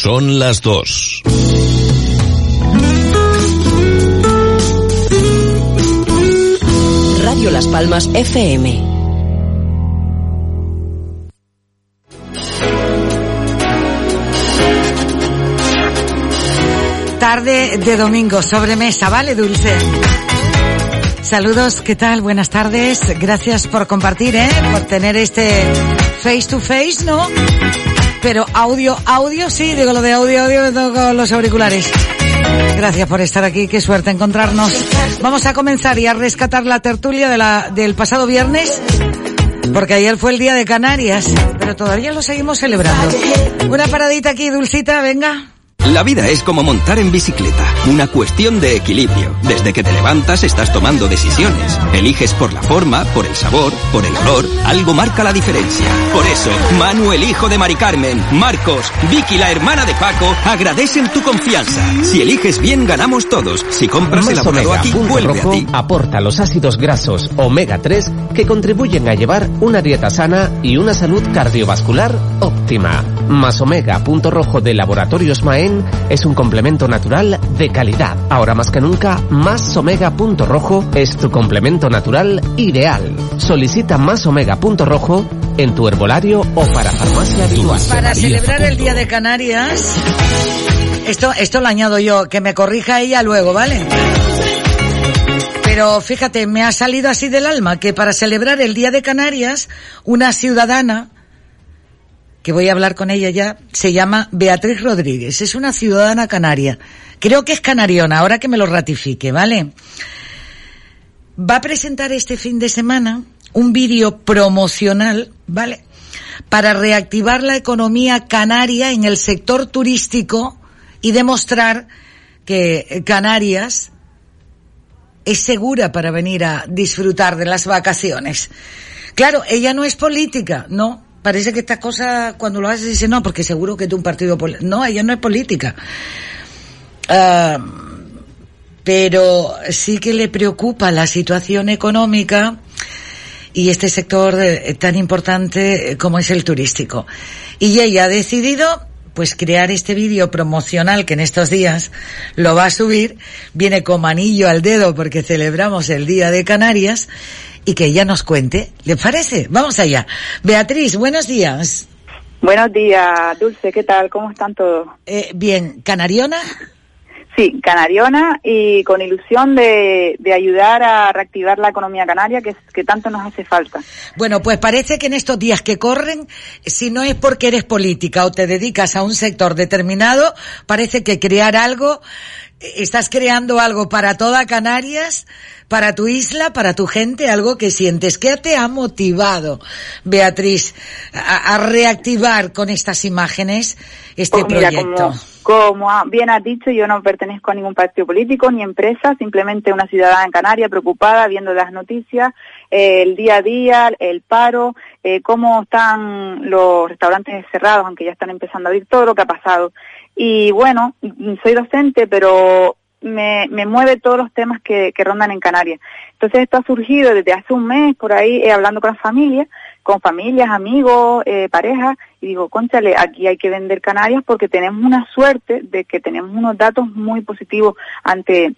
Son las dos. Radio Las Palmas FM. Tarde de domingo, sobremesa, ¿vale, Dulce? Saludos, ¿qué tal? Buenas tardes. Gracias por compartir, ¿eh? Por tener este face to face, ¿no? Pero audio, audio sí, digo lo de audio, audio con los auriculares. Gracias por estar aquí, qué suerte encontrarnos. Vamos a comenzar y a rescatar la tertulia de la, del pasado viernes, porque ayer fue el día de Canarias, pero todavía lo seguimos celebrando. Una paradita aquí, Dulcita, venga. La vida es como montar en bicicleta, una cuestión de equilibrio. Desde que te levantas estás tomando decisiones. Eliges por la forma, por el sabor, por el olor, algo marca la diferencia. Por eso, Manu el hijo de Mari Carmen, Marcos, Vicky la hermana de Paco, agradecen tu confianza. Si eliges bien ganamos todos. Si compras Más elaborado Omega aquí, vuelve Rojo a ti. aporta los ácidos grasos omega 3 que contribuyen a llevar una dieta sana y una salud cardiovascular óptima. Más Omega Punto Rojo de Laboratorios Maen es un complemento natural de calidad. Ahora más que nunca, Más Omega Punto Rojo es tu complemento natural ideal. Solicita Más Omega Punto Rojo en tu herbolario o para farmacia habitual. Para celebrar el Día de Canarias, esto, esto lo añado yo, que me corrija ella luego, ¿vale? Pero fíjate, me ha salido así del alma que para celebrar el Día de Canarias, una ciudadana, que voy a hablar con ella ya, se llama Beatriz Rodríguez, es una ciudadana canaria. Creo que es canariona, ahora que me lo ratifique, ¿vale? Va a presentar este fin de semana un vídeo promocional, ¿vale? Para reactivar la economía canaria en el sector turístico y demostrar que Canarias es segura para venir a disfrutar de las vacaciones. Claro, ella no es política, no. Parece que estas cosas, cuando lo haces, dice no, porque seguro que tú un partido. No, ella no es política. Ah, pero sí que le preocupa la situación económica y este sector eh, tan importante eh, como es el turístico. Y ella ha decidido pues crear este vídeo promocional que en estos días lo va a subir, viene como anillo al dedo porque celebramos el Día de Canarias y que ella nos cuente. ¿Le parece? Vamos allá. Beatriz, buenos días. Buenos días, Dulce, ¿qué tal? ¿Cómo están todos? Eh, bien, ¿canariona? Sí, canariona y con ilusión de, de ayudar a reactivar la economía canaria que, que tanto nos hace falta. Bueno, pues parece que en estos días que corren, si no es porque eres política o te dedicas a un sector determinado, parece que crear algo, eh, estás creando algo para toda Canarias, para tu isla, para tu gente, algo que sientes. ¿Qué te ha motivado, Beatriz, a, a reactivar con estas imágenes este Pues mira, proyecto? como, como bien has dicho, yo no pertenezco a ningún partido político ni empresa, simplemente una ciudadana en Canarias preocupada viendo las noticias, eh, el día a día, el paro, eh, cómo están los restaurantes cerrados, aunque ya están empezando a abrir todo lo que ha pasado. Y bueno, soy docente, pero me, me mueve todos los temas que, que rondan en Canarias. Entonces esto ha surgido desde hace un mes por ahí eh, hablando con las familias, con familias, amigos, eh, parejas, y digo, conchale, aquí hay que vender Canarias porque tenemos una suerte de que tenemos unos datos muy positivos ante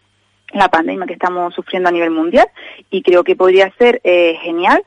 la pandemia que estamos sufriendo a nivel mundial y creo que podría ser eh, genial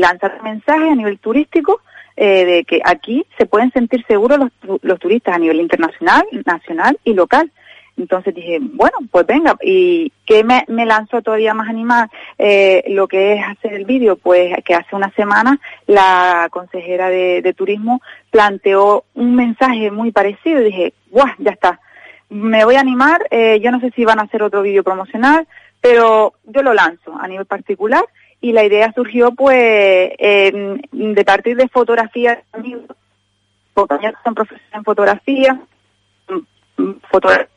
lanzar mensajes a nivel turístico de que aquí se pueden sentir seguros los, los turistas a nivel internacional, nacional y local. Entonces dije, bueno, pues venga, ¿y qué me, me lanzó todavía más animar eh, lo que es hacer el vídeo? Pues que hace una semana la consejera de, turismo planteó un mensaje muy parecido y dije, guau, ya está, me voy a animar, eh, yo no sé si van a hacer otro vídeo promocional, pero yo lo lanzo a nivel particular y la idea surgió pues de partir de fotografías amigos, compañeros que son profesores en fotografía, mm, mm, fotografía,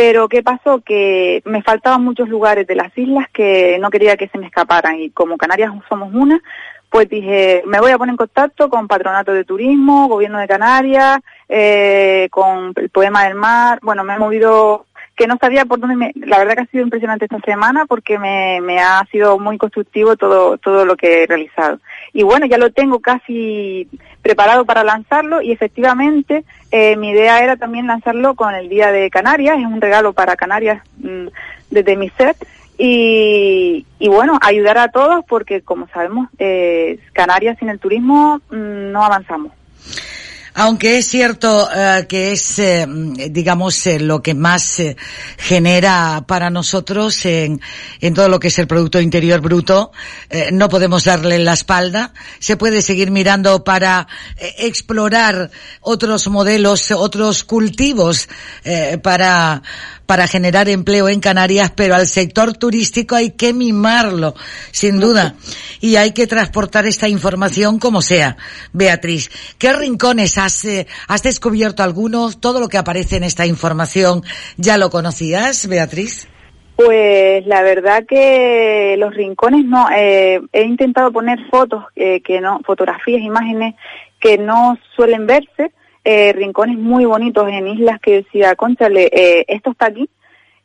pero ¿qué pasó? Que me faltaban muchos lugares de las islas que no quería que se me escaparan y como Canarias somos una, pues dije, me voy a poner en contacto con Patronato de Turismo, Gobierno de Canarias, eh, con el Poema del Mar, bueno, me he movido que no sabía por dónde me, la verdad que ha sido impresionante esta semana porque me, me ha sido muy constructivo todo, todo lo que he realizado. Y bueno, ya lo tengo casi preparado para lanzarlo y efectivamente eh, mi idea era también lanzarlo con el Día de Canarias, es un regalo para Canarias mm, desde mi set y, y, bueno, ayudar a todos porque como sabemos, eh, Canarias sin el turismo mm, no avanzamos. Aunque es cierto uh, que es, eh, digamos, eh, lo que más eh, genera para nosotros en, en, todo lo que es el Producto Interior Bruto, no podemos darle la espalda. Se puede seguir mirando para explorar otros modelos, otros cultivos para, para generar empleo en Canarias, pero al sector turístico hay que mimarlo, sin duda. Y hay que transportar esta información como sea. Beatriz, ¿qué rincones has, eh, has descubierto algunos? Todo lo que aparece en esta información, ¿ya lo conocías, Beatriz? Pues la verdad que los rincones no, eh, he intentado poner fotos eh, que no, fotografías, imágenes que no suelen verse, eh, rincones muy bonitos en islas que decía, conchale, eh, esto está aquí.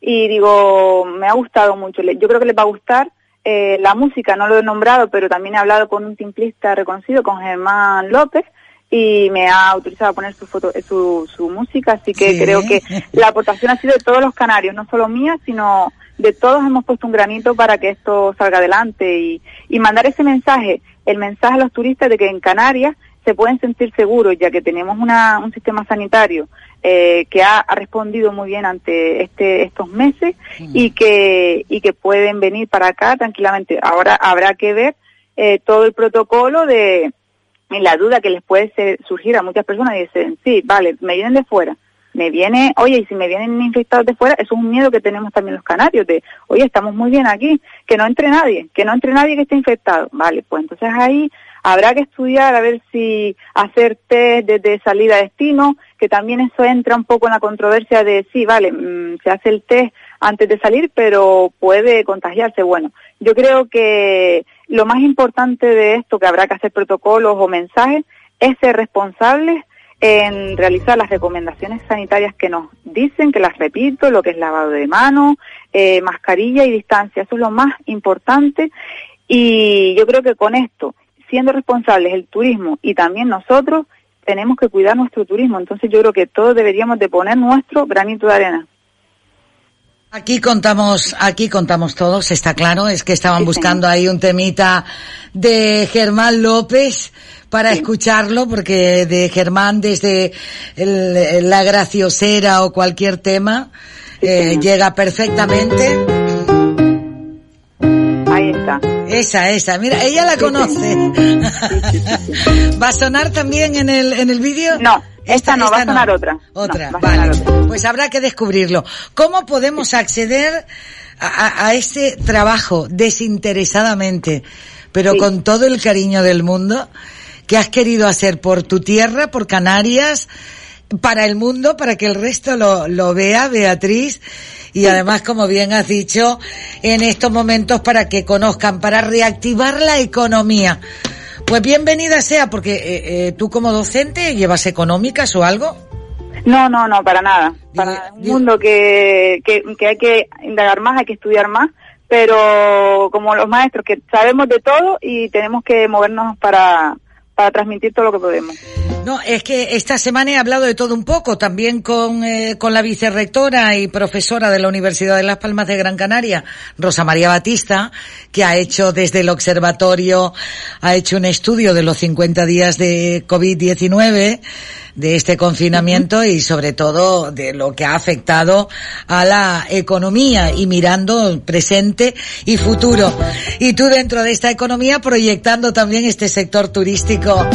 Y digo, me ha gustado mucho. Yo creo que les va a gustar. Eh, la música no lo he nombrado, pero también he hablado con un timplista reconocido, con Germán López, y me ha autorizado a poner su, foto, su, su música, así que creo que la aportación ha sido de todos los canarios, no solo mía, sino de todos hemos puesto un granito para que esto salga adelante y, y mandar ese mensaje, el mensaje a los turistas de que en Canarias se pueden sentir seguros, ya que tenemos una, un sistema sanitario eh, que ha, ha, respondido muy bien ante este, estos meses y, que, y que pueden venir para acá tranquilamente. Ahora habrá que ver eh, todo el protocolo de la duda que les puede ser, surgir a muchas personas y dicen, sí, vale, me vienen de fuera, me viene, oye, y si me vienen infectados de fuera, eso es un miedo que tenemos también los canarios, de, oye, estamos muy bien aquí, que no entre nadie, que no entre nadie que esté infectado. Vale, pues entonces ahí Habrá que estudiar a ver si hacer test desde salida a destino, que también eso entra un poco en la controversia de sí, vale, mmm, se hace el test antes de salir, pero puede contagiarse. Bueno, yo creo que lo más importante de esto, que habrá que hacer protocolos o mensajes, es ser responsables en realizar las recomendaciones sanitarias que nos dicen, que las repito, lo que es lavado de manos, eh, mascarilla y distancia, eso es lo más importante. Y yo creo que con esto siendo responsables el turismo y también nosotros, tenemos que cuidar nuestro turismo. Entonces yo creo que todos deberíamos de poner nuestro granito de arena. Aquí contamos, aquí contamos todos, está claro, es que estaban sí, buscando ahí un temita de Germán López para sí. escucharlo, porque de Germán desde el, la graciosera o cualquier tema eh, llega perfectamente. Esa, esa. Mira, ella la conoce. ¿Va a sonar también en el, en el vídeo? No. Esta, no, esta va a sonar no. otra. Otra, no, vale. Otra. Pues habrá que descubrirlo. ¿Cómo podemos acceder a, a, a ese trabajo desinteresadamente, pero sí. con todo el cariño del mundo que has querido hacer por tu tierra, por Canarias, para el mundo, para que el resto lo, lo vea, Beatriz? y además, como bien has dicho, en estos momentos para que conozcan, para reactivar la economía. Pues bienvenida sea, porque eh, eh, tú como docente llevas económicas o algo. No, no, no, para nada. Para un mundo que, que, que hay que indagar más, hay que estudiar más, pero como los maestros que sabemos de todo y tenemos que movernos para, para transmitir todo lo que podemos. No, es que esta semana he hablado de todo un poco, también con, eh, con la vicerrectora y profesora de la Universidad de Las Palmas de Gran Canaria, Rosa María Batista, que ha hecho desde el observatorio, ha hecho un estudio de los 50 días de COVID-19, de este confinamiento uh -huh. y sobre todo de lo que ha afectado a la economía y mirando presente y futuro. Y tú dentro de esta economía proyectando también este sector turístico,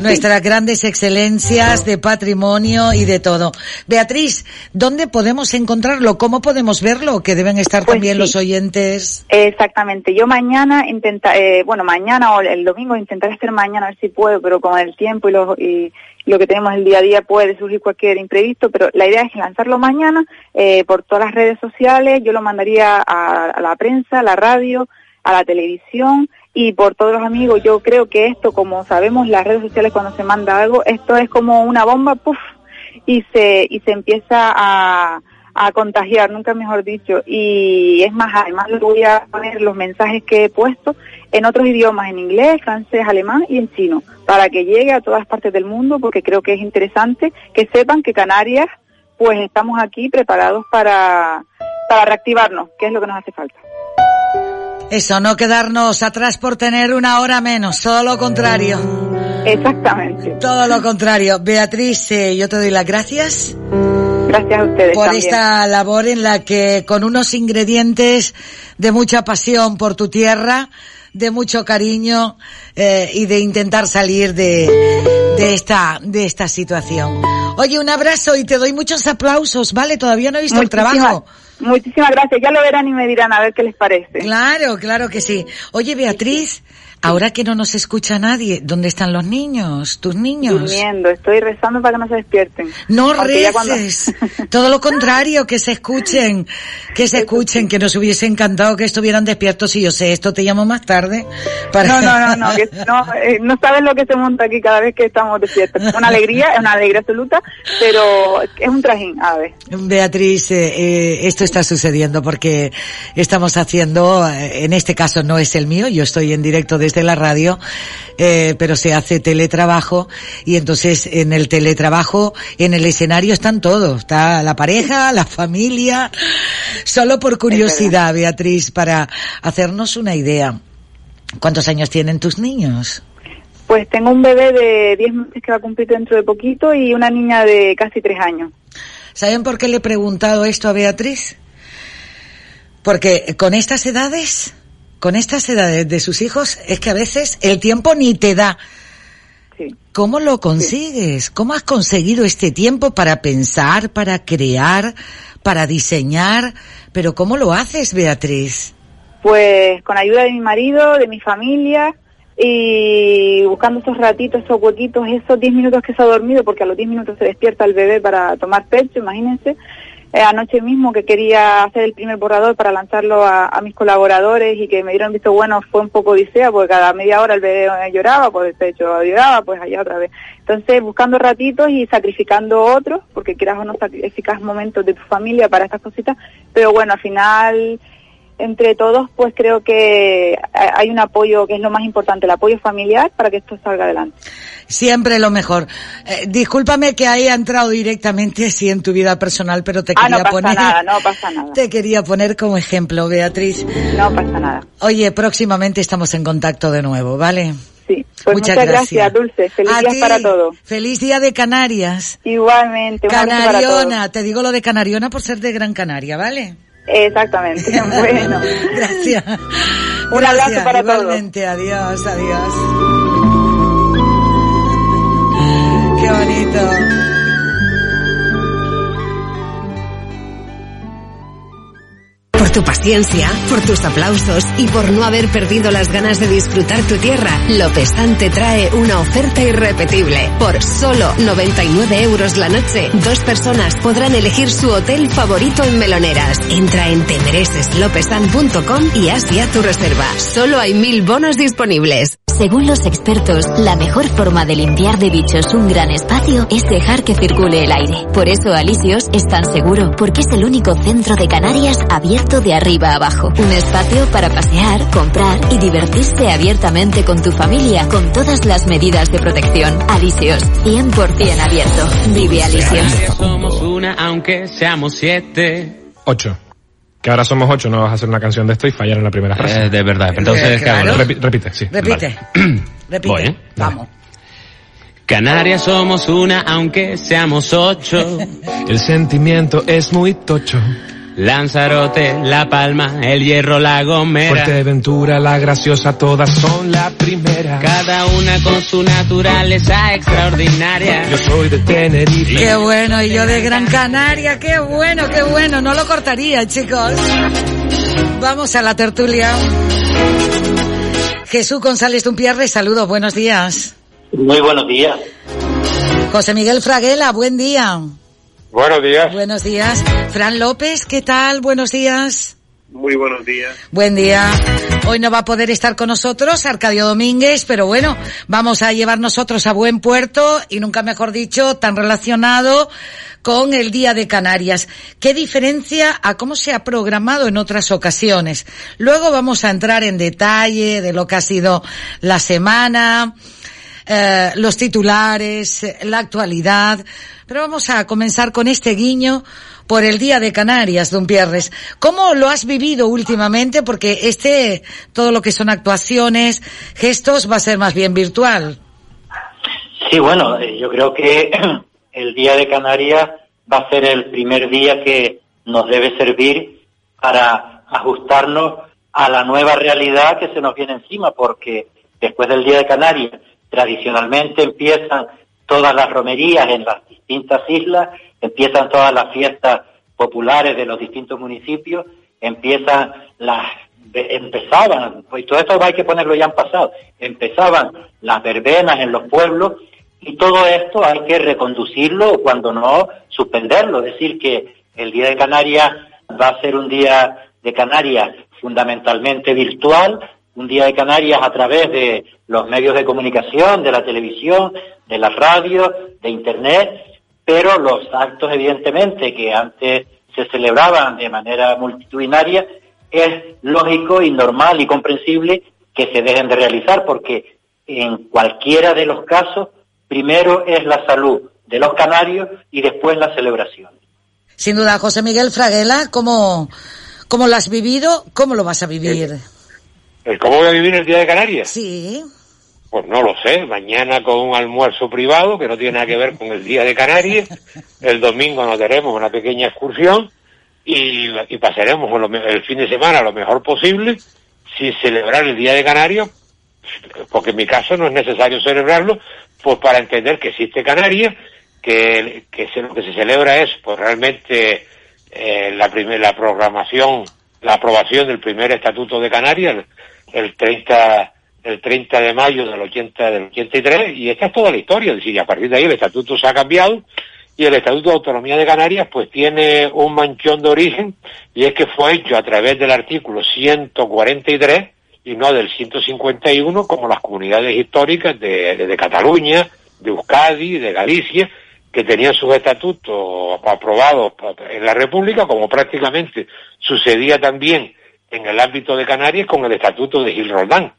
nuestras grandes excelencias de patrimonio y de todo. Beatriz, ¿dónde podemos encontrarlo? ¿Cómo podemos verlo? Que deben estar pues también sí. los oyentes. Exactamente. Yo mañana intenta, eh, bueno, mañana o el domingo intentaré hacer mañana a ver si puedo, pero con el tiempo y los y lo que tenemos el día a día puede surgir cualquier imprevisto, pero la idea es lanzarlo mañana eh, por todas las redes sociales, yo lo mandaría a, la prensa, a la radio, a la televisión y por todos los amigos. Yo creo que esto, como sabemos, las redes sociales cuando se manda algo, esto es como una bomba, puff, y se, y se empieza a, a contagiar, nunca mejor dicho. Y es más, además le voy a poner los mensajes que he puesto en otros idiomas, en inglés, francés, alemán y en chino, para que llegue a todas partes del mundo, porque creo que es interesante que sepan que Canarias, pues estamos aquí preparados para, para reactivarnos, que es lo que nos hace falta. Eso, no quedarnos atrás por tener una hora menos, todo lo contrario. Exactamente. Todo lo contrario. Beatriz, eh, yo te doy las gracias. Gracias a ustedes. Por también. esta labor en la que con unos ingredientes de mucha pasión por tu tierra, de mucho cariño eh, y de intentar salir de, de esta de esta situación. Oye, un abrazo y te doy muchos aplausos, ¿vale? Todavía no he visto el trabajo. Muchísimas gracias. Ya lo verán y me dirán a ver qué les parece. Claro, claro que sí. Oye, Beatriz, ahora que no nos escucha nadie, ¿dónde están los niños? ¿Tus niños? Durmiendo. Estoy rezando para que no se despierten. No Aunque ya cuando- reces. Todo lo contrario, que se escuchen, que se escuchen, que nos hubiese encantado que estuvieran despiertos y yo sé, esto te llamo más tarde. Para... No, no, no, no, que no, eh, no sabes lo que se monta aquí cada vez que estamos despiertos. Una alegría, es una alegría absoluta, pero es un trajín, a ver. Beatriz, eh, eh, esto está sucediendo porque estamos haciendo, eh, en este caso no es el mío, yo estoy en directo desde la radio, eh, pero se hace teletrabajo y entonces en el teletrabajo, en el escenario están todos, está la pareja, la familia, solo por curiosidad, Beatriz, para hacernos una idea. ¿Cuántos años tienen tus niños? Pues tengo un bebé de 10 meses que va a cumplir dentro de poquito y una niña de casi 3 años. ¿Saben por qué le he preguntado esto a Beatriz? Porque con estas edades, con estas edades de sus hijos, es que a veces el tiempo ni te da. Sí. ¿Cómo lo consigues? ¿Cómo has conseguido este tiempo para pensar, para crear, para diseñar? Pero ¿cómo lo haces, Beatriz? Pues con ayuda de mi marido, de mi familia y buscando esos ratitos, esos huequitos, esos 10 minutos que se ha dormido, porque a los 10 minutos se despierta el bebé para tomar pecho, imagínense. Eh, anoche mismo que quería hacer el primer borrador para lanzarlo a, mis colaboradores y que me dieron visto bueno fue un poco odisea porque cada media hora el bebé lloraba, pues el pecho lloraba, pues allá otra vez. Entonces buscando ratitos y sacrificando otros, porque quieras o no sacrificas momentos de tu familia para estas cositas, pero bueno, al final entre todos, pues creo que hay un apoyo que es lo más importante, el apoyo familiar para que esto salga adelante. Siempre lo mejor. Eh, discúlpame que haya entrado directamente así en tu vida personal, pero te Ah, quería no pasa poner, nada, no pasa nada. te quería poner como ejemplo, Beatriz. No pasa nada. Oye, próximamente estamos en contacto de nuevo, ¿vale? Sí, pues muchas, gracias. Dulce. Feliz A día para todos. Feliz día de Canarias. Igualmente, un para Canariona, todos. te digo lo de Canariona por ser de Gran Canaria, ¿vale? Exactamente. bueno. Gracias. Un Gracias. abrazo para todos. Igualmente, adiós, adiós. Qué bonito. Tu paciencia, por tus aplausos y por no haber perdido las ganas de disfrutar tu tierra, Lopesan te trae una oferta irrepetible. Por solo 99 euros la noche, dos personas podrán elegir su hotel favorito en Meloneras. Entra en temereceslopesan.com y haz ya tu reserva. Solo hay mil bonos disponibles. Según los expertos, la mejor forma de limpiar de bichos un gran espacio es dejar que circule el aire. Por eso Alisios es tan seguro, porque es el único centro de Canarias abierto de arriba a abajo. Un espacio para pasear, comprar y divertirse abiertamente con tu familia, con todas las medidas de protección. Alisios, 100% abierto. Vive Alisios. Somos una, aunque seamos siete. Ocho. Que ahora somos ocho, no vas a hacer una canción de esto y fallar en la primera frase. Eh, de verdad, entonces, Eh, ¿qué hago? claro. Repi- repite, sí. Repite. Repite. Voy, ¿eh? Vamos. Canarias somos una, aunque seamos ocho. El sentimiento es muy tocho. Lanzarote, La Palma, El Hierro, La Gomera. Fuerteventura, la graciosa, todas son la primera. Cada una con su naturaleza extraordinaria. Yo soy de Tenerife. Qué bueno, y yo de Gran Canaria, qué bueno, qué bueno. No lo cortaría, chicos. Vamos a la tertulia. Jesús González Dumpierre, saludos, buenos días. Muy buenos días. José Miguel Fraguela, buen día. Buenos días. Buenos días. Fran López, ¿qué tal? Buenos días. Muy buenos días. Buen día. Hoy no va a poder estar con nosotros Arcadio Domínguez, pero bueno, vamos a llevar nosotros a buen puerto y nunca mejor dicho, tan relacionado con el Día de Canarias. ¿Qué diferencia a cómo se ha programado en otras ocasiones? Luego vamos a entrar en detalle de lo que ha sido la semana, eh, los titulares, la actualidad, pero vamos a comenzar con este guiño por el Día de Canarias, don Pierres. ¿Cómo lo has vivido últimamente? Porque este, todo lo que son actuaciones, gestos, va a ser más bien virtual. Sí, bueno, eh, yo creo que el Día de Canarias va a ser el primer día que nos debe servir para ajustarnos a la nueva realidad que se nos viene encima, porque después del Día de Canarias tradicionalmente empiezan todas las romerías en las distintas islas, empiezan todas las fiestas populares de los distintos municipios, empiezan las empezaban, pues todo esto hay que ponerlo ya en pasado, empezaban las verbenas en los pueblos y todo esto hay que reconducirlo o cuando no suspenderlo, es decir que el Día de Canarias va a ser un día de Canarias fundamentalmente virtual, un día de Canarias a través de los medios de comunicación, de la televisión, de la radio, de Internet, pero los actos evidentemente que antes se celebraban de manera multitudinaria, es lógico y normal y comprensible que se dejen de realizar porque en cualquiera de los casos, primero es la salud de los canarios y después la celebración. Sin duda, José Miguel Fraguela, ¿cómo, cómo lo has vivido? ¿Cómo lo vas a vivir? ¿Cómo voy a vivir el Día de Canarias? Sí. Pues no lo sé, mañana con un almuerzo privado que no tiene nada que ver con el Día de Canarias, el domingo nos daremos una pequeña excursión y, pasaremos el fin de semana lo mejor posible sin celebrar el Día de Canarias, porque en mi caso no es necesario celebrarlo, pues para entender que existe Canarias, que, que lo que se celebra es pues realmente eh, la, primera la programación, la aprobación del primer Estatuto de Canarias, el 30 el 30 de mayo del 80 del 83 y esta es toda la historia, es decir, a partir de ahí el estatuto se ha cambiado y el Estatuto de Autonomía de Canarias pues tiene un manchón de origen y es que fue hecho a través del artículo 143 y no del 151 como las comunidades históricas de, de, de Cataluña, de Euskadi, de Galicia, que tenían sus estatutos aprobados en la República, como prácticamente sucedía también en el ámbito de Canarias con el Estatuto de Gil Roldán.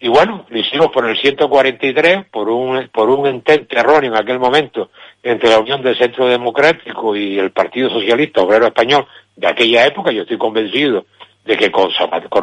Y bueno, lo hicimos por el 143, por un, por un intento erróneo en aquel momento entre la Unión del Centro Democrático y el Partido Socialista Obrero Español de aquella época. Yo estoy convencido de que con,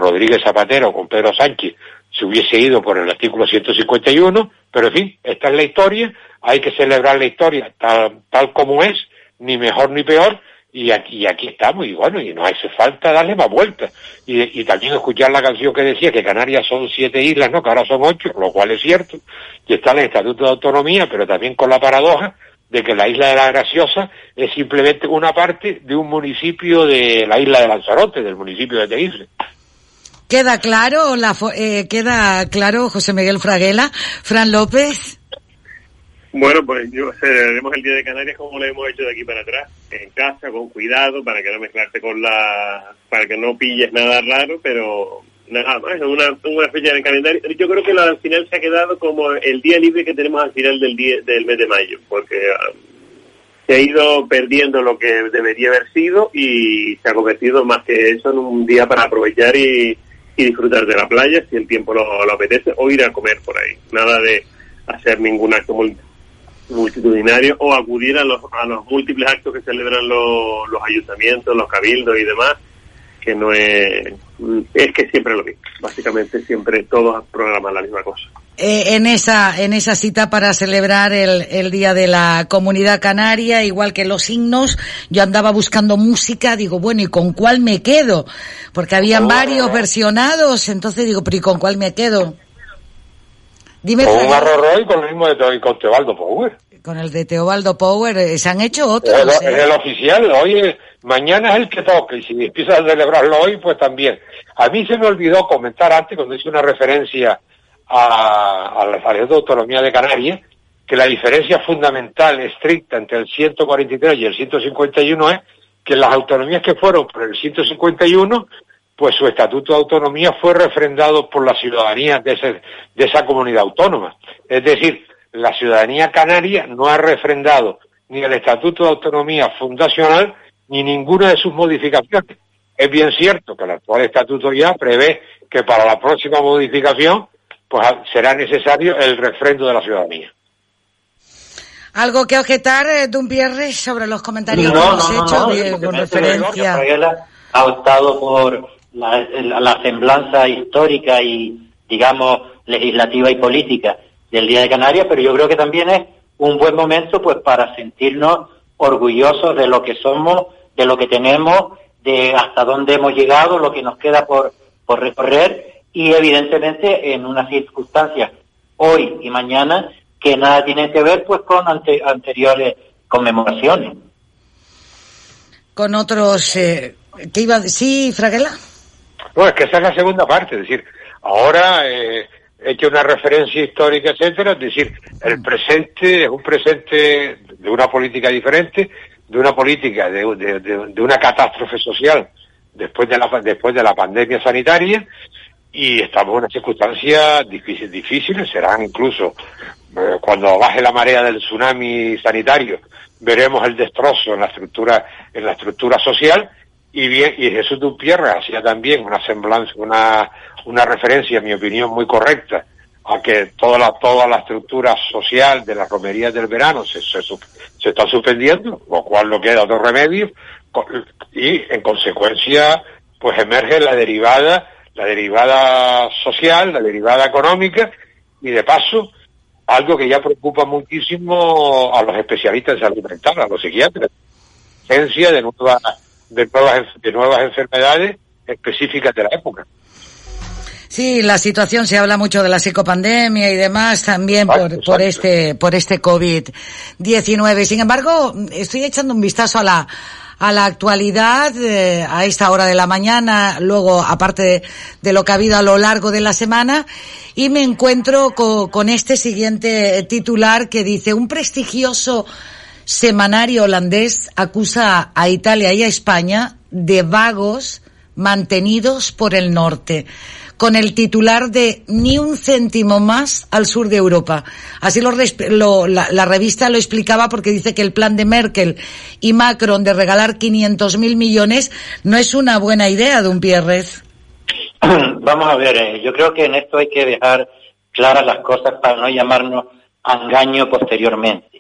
Rodríguez Zapatero con Pedro Sánchez se hubiese ido por el artículo 151, pero en fin, esta es la historia, hay que celebrar la historia tal, tal como es, ni mejor ni peor, y aquí, estamos, y bueno, y no hace falta darle más vueltas. Y, y, también escuchar la canción que decía que Canarias son siete islas, ¿no? Que ahora son ocho, lo cual es cierto, y está el Estatuto de Autonomía, pero también con la paradoja de que la isla de la Graciosa es simplemente una parte de un municipio de la isla de Lanzarote, del municipio de Tenerife. ¿Queda claro, la, eh, queda claro José Miguel Fraguela, Fran López? Bueno, pues yo celebraremos el Día de Canarias como lo hemos hecho de aquí para atrás, en casa, con cuidado, para que no mezclarte con la... para que no pilles nada raro, pero nada más, una, una fecha en el calendario. Yo creo que al final se ha quedado como el día libre que tenemos al final del, día, del mes de mayo, porque um, se ha ido perdiendo lo que debería haber sido y se ha convertido más que eso en un día para aprovechar y, y disfrutar de la playa si el tiempo lo, lo apetece o ir a comer por ahí. Nada de hacer ningún acto multitudinario o acudir a los, a los múltiples actos que celebran los, los ayuntamientos, los cabildos y demás, que no es, es que siempre lo mismo. Básicamente siempre todos programan la misma cosa. Eh, en esa en esa cita para celebrar el, el día de la comunidad canaria igual que los himnos yo andaba buscando música digo bueno y con cuál me quedo porque habían oh. varios versionados entonces digo pero y con cuál me quedo Dime, con un arroz y con el mismo de con Teobaldo Power. Con el de Teobaldo Power, eh, se han hecho otros. El, ¿eh? el oficial, hoy mañana es el que toca, y si empiezas a celebrarlo hoy, pues también. A mí se me olvidó comentar antes, cuando hice una referencia a, a la Ley de Autonomía de Canarias, que la diferencia fundamental, estricta, entre el 143 y el 151 es que las autonomías que fueron por el 151 pues su estatuto de autonomía fue refrendado por la ciudadanía de, de esa comunidad autónoma. Es decir, la ciudadanía canaria no ha refrendado ni el estatuto de autonomía fundacional ni ninguna de sus modificaciones. Es bien cierto que el actual estatuto ya prevé que para la próxima modificación pues será necesario el refrendo de la ciudadanía. ¿Algo que objetar, eh, Pierre, sobre los comentarios que hemos hecho con referencia? Ha optado por la, la semblanza histórica y, digamos, legislativa y política del Día de Canarias, pero yo creo que también es un buen momento pues para sentirnos orgullosos de lo que somos, de lo que tenemos, de hasta dónde hemos llegado, lo que nos queda por, por recorrer y evidentemente en unas circunstancias hoy y mañana que nada tienen que ver pues con anteriores conmemoraciones. Con otros, eh, ¿qué iba? Sí, Fraguela. Pues que esa es la segunda parte, es decir, ahora eh, he hecho una referencia histórica, etcétera, es decir, el presente es un presente de una política diferente, de una política de, una catástrofe social después de la después de la pandemia sanitaria y estamos en unas circunstancias difíciles, difíciles serán incluso eh, cuando baje la marea del tsunami sanitario, veremos el destrozo en la estructura, en la estructura social, y bien, y Jesús Dupierra hacía también una semblanza, una, una referencia, en mi opinión, muy correcta, a que toda la, toda la estructura social de las romerías del verano se, se, se está suspendiendo, lo cual no queda otro remedio, y en consecuencia, pues emerge la derivada, la derivada social, la derivada económica, y de paso, algo que ya preocupa muchísimo a los especialistas en salud mental, a los psiquiatras, de nuevas, de nuevas, de nuevas enfermedades específicas de la época. Sí, la situación se habla mucho de la psicopandemia y demás también por, por este por este COVID-19. Sin embargo, estoy echando un vistazo a la a la actualidad eh, a esta hora de la mañana, luego aparte de, lo que ha habido a lo largo de la semana, y me encuentro con este siguiente titular que dice un prestigioso semanario holandés acusa a Italia y a España de vagos mantenidos por el norte con el titular de Ni un céntimo más al sur de Europa. Así lo, la, revista lo explicaba porque dice que el plan de Merkel y Macron de regalar 500.000 millones no es una buena idea, don Pierres. Vamos a ver, eh, yo creo que en esto hay que dejar claras las cosas para no llamarnos engaño posteriormente.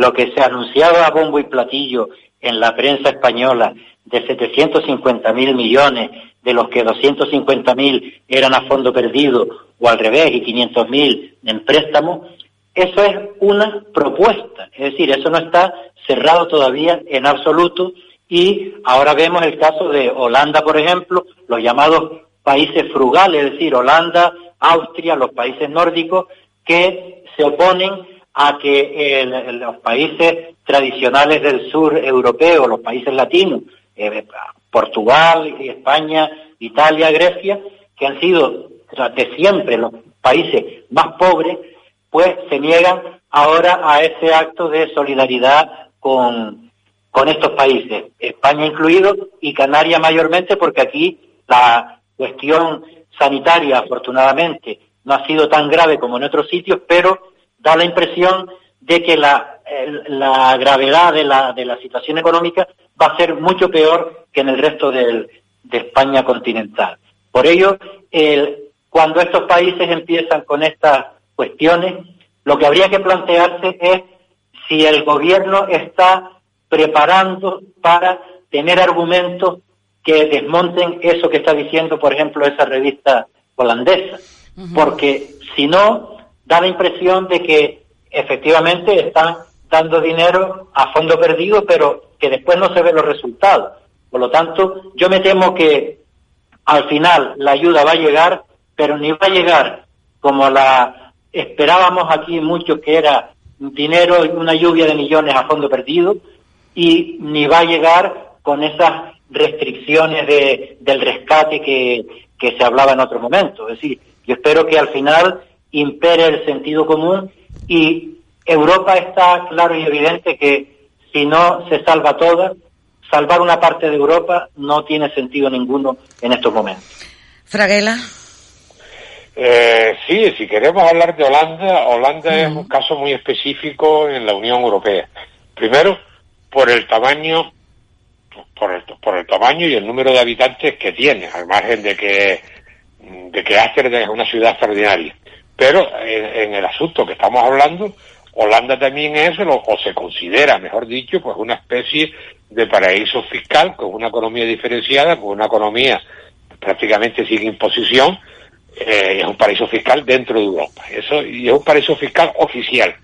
Lo que se anunciaba a bombo y platillo en la prensa española de 750.000 millones de los que 250.000 eran a fondo perdido o al revés y 500.000 en préstamo, eso es una propuesta, es decir, eso no está cerrado todavía en absoluto. Y ahora vemos el caso de Holanda, por ejemplo, los llamados países frugales, es decir, Holanda, Austria, los países nórdicos, que se oponen a que los países tradicionales del sur europeo, los países latinos, eh, Portugal, España, Italia, Grecia, que han sido de siempre los países más pobres, pues se niegan ahora a ese acto de solidaridad con, con estos países, España incluido y Canarias mayormente, porque aquí la cuestión sanitaria, afortunadamente, no ha sido tan grave como en otros sitios, pero da la impresión de que la, la gravedad de la, de la situación económica va a ser mucho peor que en el resto de España continental. Por ello, cuando estos países empiezan con estas cuestiones, lo que habría que plantearse es si el gobierno está preparando para tener argumentos que desmonten eso que está diciendo, por ejemplo, esa revista holandesa. Porque si no, da la impresión de que efectivamente están dando dinero a fondo perdido, pero que después no se ven los resultados. Por lo tanto, yo me temo que al final la ayuda va a llegar, pero ni va a llegar como la esperábamos aquí mucho, que era dinero una lluvia de millones a fondo perdido, y ni va a llegar con esas restricciones de, del rescate que, que se hablaba en otro momento. Es decir, yo espero que al final impere el sentido común y Europa está claro y evidente que si no se salva toda, salvar una parte de Europa no tiene sentido ninguno en estos momentos. Fraguela. Eh, sí, si queremos hablar de Holanda, Holanda es un caso muy específico en la Unión Europea. Primero, por el tamaño, por el, por el tamaño y el número de habitantes que tiene, al margen de que, de que Ámsterdam es una ciudad extraordinaria. Pero en, el asunto que estamos hablando, Holanda también es, o, se considera, mejor dicho, pues una especie de paraíso fiscal con una economía diferenciada, con una economía prácticamente sin imposición, eh, es un paraíso fiscal dentro de Europa. Eso, y es un paraíso fiscal oficial.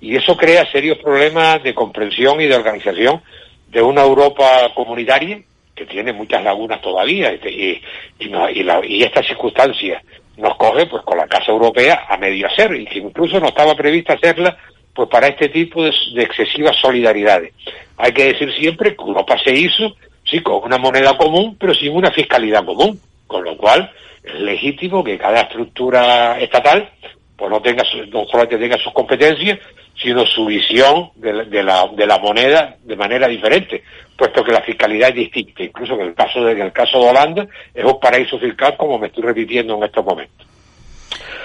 Y eso crea serios problemas de comprensión y de organización de una Europa comunitaria que tiene muchas lagunas todavía y, y, la, y esta circunstancia nos coge pues con la Casa Europea a medio hacer y que incluso no estaba prevista hacerla pues para este tipo de, excesivas solidaridades. Hay que decir siempre que Europa se hizo, sí, con una moneda común, pero sin una fiscalidad común, con lo cual es legítimo que cada estructura estatal pues no tenga no solamente tenga sus competencias, sino su visión de, la, de la moneda de manera diferente, puesto que la fiscalidad es distinta. Incluso en el caso de, en el caso de Holanda es un paraíso fiscal, como me estoy repitiendo en estos momentos.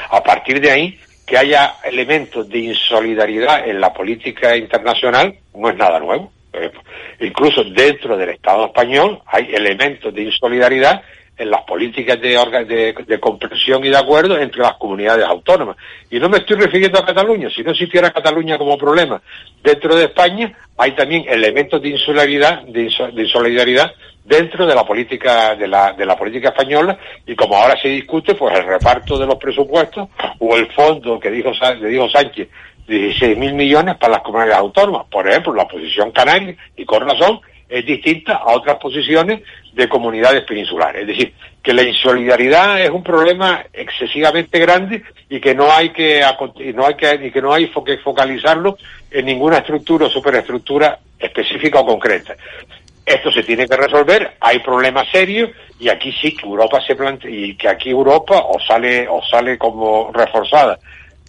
A partir de ahí, que haya elementos de insolidaridad en la política internacional no es nada nuevo. Eh, incluso dentro del Estado español hay elementos de insolidaridad en las políticas de, de, comprensión y de acuerdo entre las comunidades autónomas. Y no me estoy refiriendo a Cataluña, si no existiera Cataluña como problema dentro de España, hay también elementos de insularidad, de, insolidaridad dentro de la política de la, de política española. Y como ahora se discute pues el reparto de los presupuestos o el fondo que dijo le dijo Sánchez 16 mil millones para las comunidades autónomas. Por ejemplo la posición canaria y con razón es distinta a otras posiciones de comunidades peninsulares. Es decir, que la insolidaridad es un problema excesivamente grande y que no hay que no hay que y que no hay que focalizarlo en ninguna estructura o superestructura específica o concreta. Esto se tiene que resolver, hay problemas serios y aquí sí que Europa se plantea y que aquí Europa o sale o sale como reforzada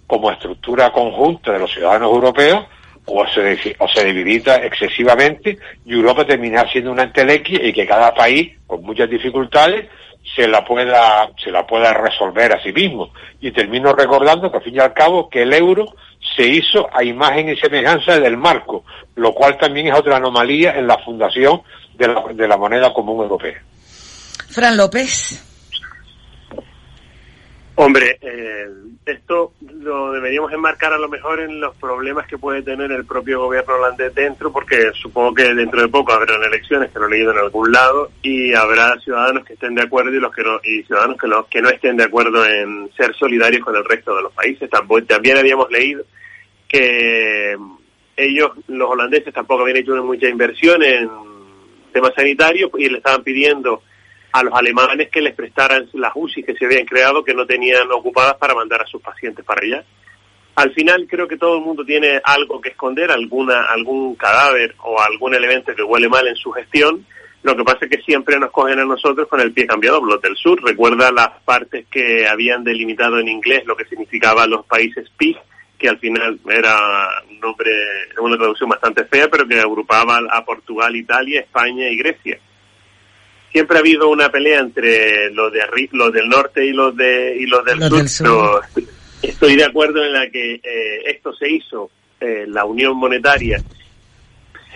como estructura conjunta de los ciudadanos europeos o se, o se debilita excesivamente y Europa termina siendo una entelequia y que cada país, con muchas dificultades, se la pueda, se la pueda resolver a sí mismo. Y termino recordando que al fin y al cabo que el euro se hizo a imagen y semejanza del marco, lo cual también es otra anomalía en la fundación de la, de la moneda común europea. Fran López. Hombre, eh, esto lo deberíamos enmarcar a lo mejor en los problemas que puede tener el propio gobierno holandés dentro, porque supongo que dentro de poco habrán elecciones, que lo he leído en algún lado, y habrá ciudadanos que estén de acuerdo y los que no, y ciudadanos que, que no estén de acuerdo en ser solidarios con el resto de los países. También habíamos leído que ellos, los holandeses, tampoco habían hecho mucha inversión en temas sanitarios y le estaban pidiendo a los alemanes que les prestaran las UCI que se habían creado que no tenían ocupadas para mandar a sus pacientes para allá. Al final creo que todo el mundo tiene algo que esconder, alguna, algún cadáver o algún elemento que huele mal en su gestión. Lo que pasa es que siempre nos cogen a nosotros con el pie cambiado. Blot del Sur recuerda las partes que habían delimitado en inglés lo que significaba los países PIG, que al final era un nombre, una traducción bastante fea, pero que agrupaba a Portugal, Italia, España y Grecia siempre ha habido una pelea entre los de los del norte y los de y los del sur, estoy de acuerdo en la que eh, esto se hizo eh, la unión monetaria.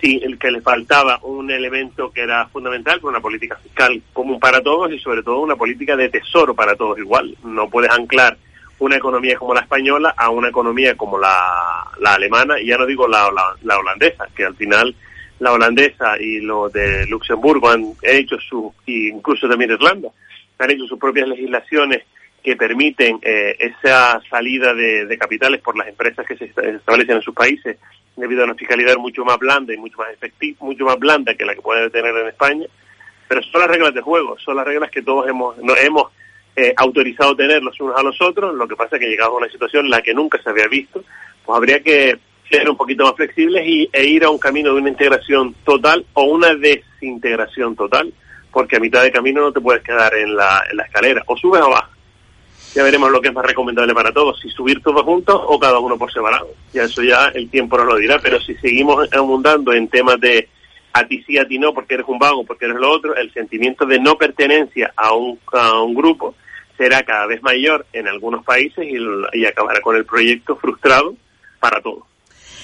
Sí el que le faltaba un elemento que era fundamental una política fiscal común para todos y sobre todo una política de tesoro para todos igual. No puedes anclar una economía como la española a una economía como la, la alemana y ya no digo la, la holandesa que al final la holandesa y los de Luxemburgo han hecho su, incluso también Irlanda, han hecho sus propias legislaciones que permiten eh, esa salida de, capitales por las empresas que se establecen en sus países debido a una fiscalidad mucho más blanda y mucho más efectiva, mucho más blanda que la que puede tener en España. Pero son las reglas de juego, son las reglas que todos hemos, no, hemos eh, autorizado tener los unos a los otros. Lo que pasa es que llegamos a una situación en la que nunca se había visto, pues habría que ser un poquito más flexibles y, e ir a un camino de una integración total o una desintegración total, porque a mitad de camino no te puedes quedar en la, en la escalera, o subes o bajas. Ya veremos lo que es más recomendable para todos, si subir todos juntos o cada uno por separado. Ya eso ya el tiempo nos lo dirá, pero si seguimos abundando en temas de a ti sí, a ti no, porque eres un vago, porque eres lo otro, el sentimiento de no pertenencia a un, a un grupo será cada vez mayor en algunos países y, y acabará con el proyecto frustrado para todos.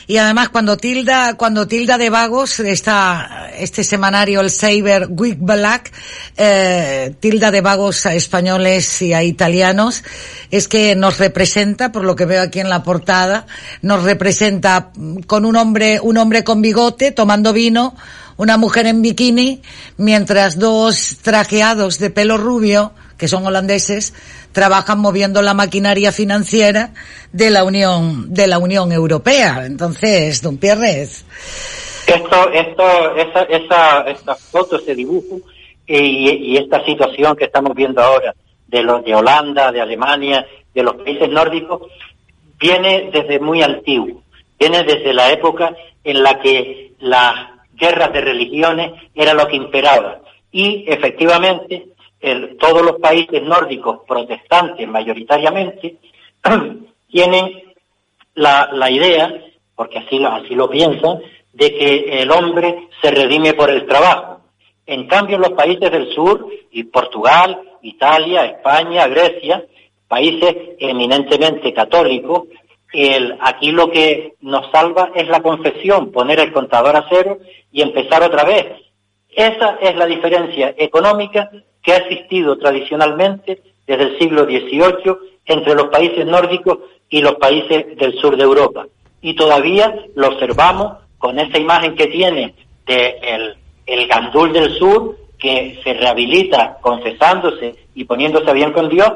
Y además cuando tilda, cuando tilda de vagos, está este semanario, el Saber Week Black, eh, tilda de vagos a españoles y a italianos, es que nos representa, por lo que veo aquí en la portada, nos representa con un hombre, un hombre con bigote tomando vino, una mujer en bikini, mientras dos trajeados de pelo rubio, que son holandeses, trabajan moviendo la maquinaria financiera de la Unión, de la Unión Europea. Entonces, don Pierres. Esto, esto, esa, esa, esa foto, ese dibujo y, y esta situación que estamos viendo ahora de los de Holanda, de Alemania, de los países nórdicos, viene desde muy antiguo. Viene desde la época en la que las guerras de religiones era lo que imperaba. Y efectivamente, todos los países nórdicos protestantes mayoritariamente tienen la, idea, porque así así lo piensan, de que el hombre se redime por el trabajo. En cambio, en los países del sur, y Portugal, Italia, España, Grecia, países eminentemente católicos, aquí lo que nos salva es la confesión, poner el contador a cero y empezar otra vez. Esa es la diferencia económica que ha existido tradicionalmente desde el siglo XVIII entre los países nórdicos y los países del sur de Europa. Y todavía lo observamos con esa imagen que tiene de el, gandul del sur que se rehabilita confesándose y poniéndose bien con Dios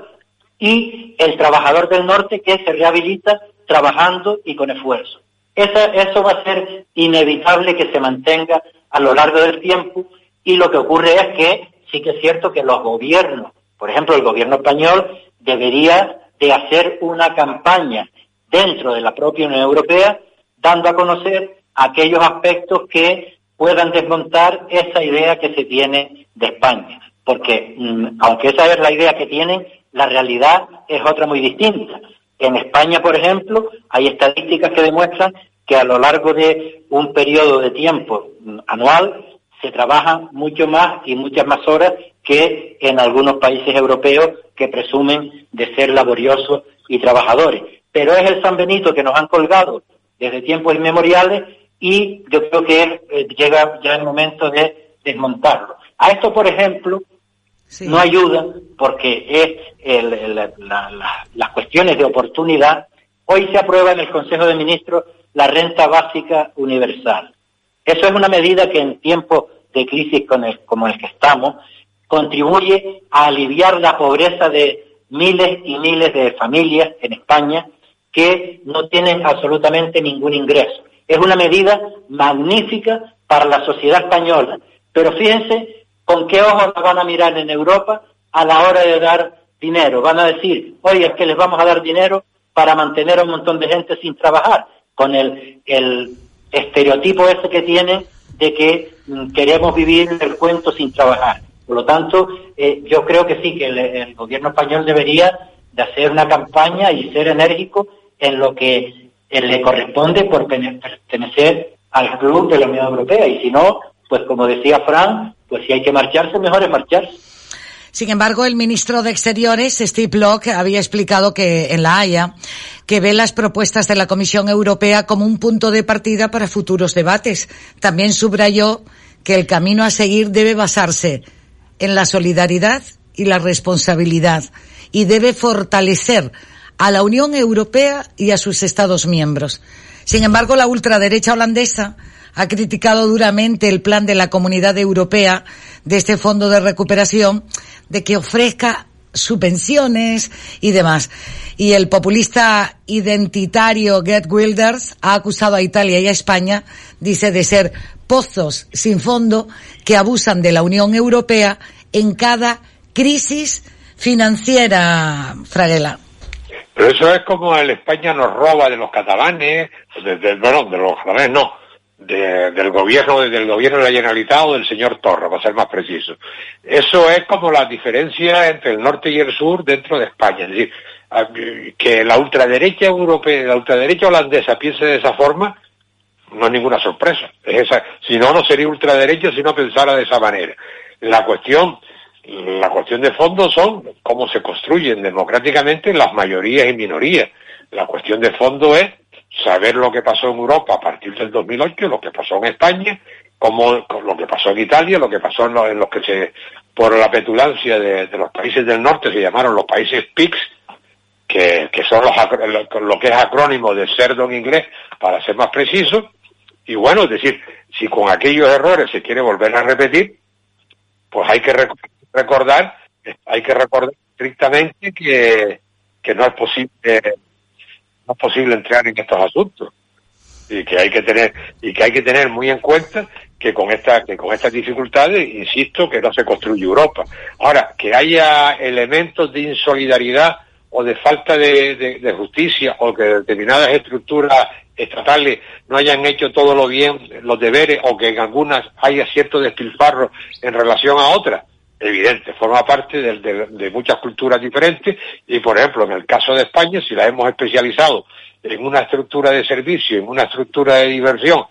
y el trabajador del norte que se rehabilita trabajando y con esfuerzo. eso va a ser inevitable que se mantenga a lo largo del tiempo y lo que ocurre es que sí que es cierto que los gobiernos, por ejemplo el gobierno español, debería de hacer una campaña dentro de la propia Unión Europea dando a conocer aquellos aspectos que puedan desmontar esa idea que se tiene de España. Porque mm, aunque esa es la idea que tienen, la realidad es otra muy distinta. En España, por ejemplo, hay estadísticas que demuestran que a lo largo de un periodo de tiempo anual se trabaja mucho más y muchas más horas que en algunos países europeos que presumen de ser laboriosos y trabajadores. Pero es el San Benito que nos han colgado desde tiempos inmemoriales y yo creo que eh, llega ya el momento de desmontarlo. A esto, por ejemplo, no ayuda porque es las cuestiones de oportunidad. Hoy se aprueba en el Consejo de Ministros la renta básica universal. Eso es una medida que en tiempos de crisis como el que estamos contribuye a aliviar la pobreza de miles y miles de familias en España que no tienen absolutamente ningún ingreso. Es una medida magnífica para la sociedad española, pero fíjense ¿Con qué ojos la van a mirar en Europa a la hora de dar dinero? Van a decir, oye, es que les vamos a dar dinero para mantener a un montón de gente sin trabajar, con el, el estereotipo ese que tienen de que mm, queremos vivir el cuento sin trabajar. Por lo tanto, eh, yo creo que sí, que el, gobierno español debería de hacer una campaña y ser enérgico en lo que eh, le corresponde por pertenecer al club de la Unión Europea. Y si no, pues como decía Fran, pues si hay que marcharse, mejor es marcharse. Sin embargo, el ministro de Exteriores, Steve Locke, había explicado que en La Haya, que ve las propuestas de la Comisión Europea como un punto de partida para futuros debates. También subrayó que el camino a seguir debe basarse en la solidaridad y la responsabilidad y debe fortalecer a la Unión Europea y a sus Estados miembros. Sin embargo, la ultraderecha holandesa ha criticado duramente el plan de la Comunidad Europea de este fondo de recuperación de que ofrezca subvenciones y demás. Y el populista identitario Gert Wilders ha acusado a Italia y a España, dice, de ser pozos sin fondo que abusan de la Unión Europea en cada crisis financiera, Fraguela. Pero eso es como el España nos roba de los catalanes, de, de, de los catalanes no, del gobierno del gobierno de la Generalitat o del señor Torra, para ser más preciso. Eso es como la diferencia entre el norte y el sur dentro de España. Es decir, que la ultraderecha europea, la ultraderecha holandesa piense de esa forma, no es ninguna sorpresa. Es esa, si no, no sería ultraderecha si no pensara de esa manera. La cuestión, la cuestión de fondo son cómo se construyen democráticamente las mayorías y minorías. La cuestión de fondo es saber lo que pasó en Europa a partir del 2008, lo que pasó en España, como lo que pasó en Italia, lo que pasó en los, que se, por la petulancia de, los países del norte, se llamaron los países PICS, que, son los, lo que es acrónimo de cerdo en inglés, para ser más preciso. Y bueno, es decir, si con aquellos errores se quiere volver a repetir, pues hay que recordar, hay que recordar estrictamente que, que no es posible no es posible entrar en estos asuntos. Y que hay que tener y que hay que tener muy en cuenta que con esta que con estas dificultades insisto que no se construye Europa. Ahora que haya elementos de insolidaridad o de falta de, justicia o que determinadas estructuras estatales no hayan hecho todo lo bien los deberes o que en algunas haya cierto despilfarro en relación a otras evidente, forma parte de, muchas culturas diferentes y, por ejemplo, en el caso de España, si la hemos especializado en una estructura de servicio, en una estructura de diversión,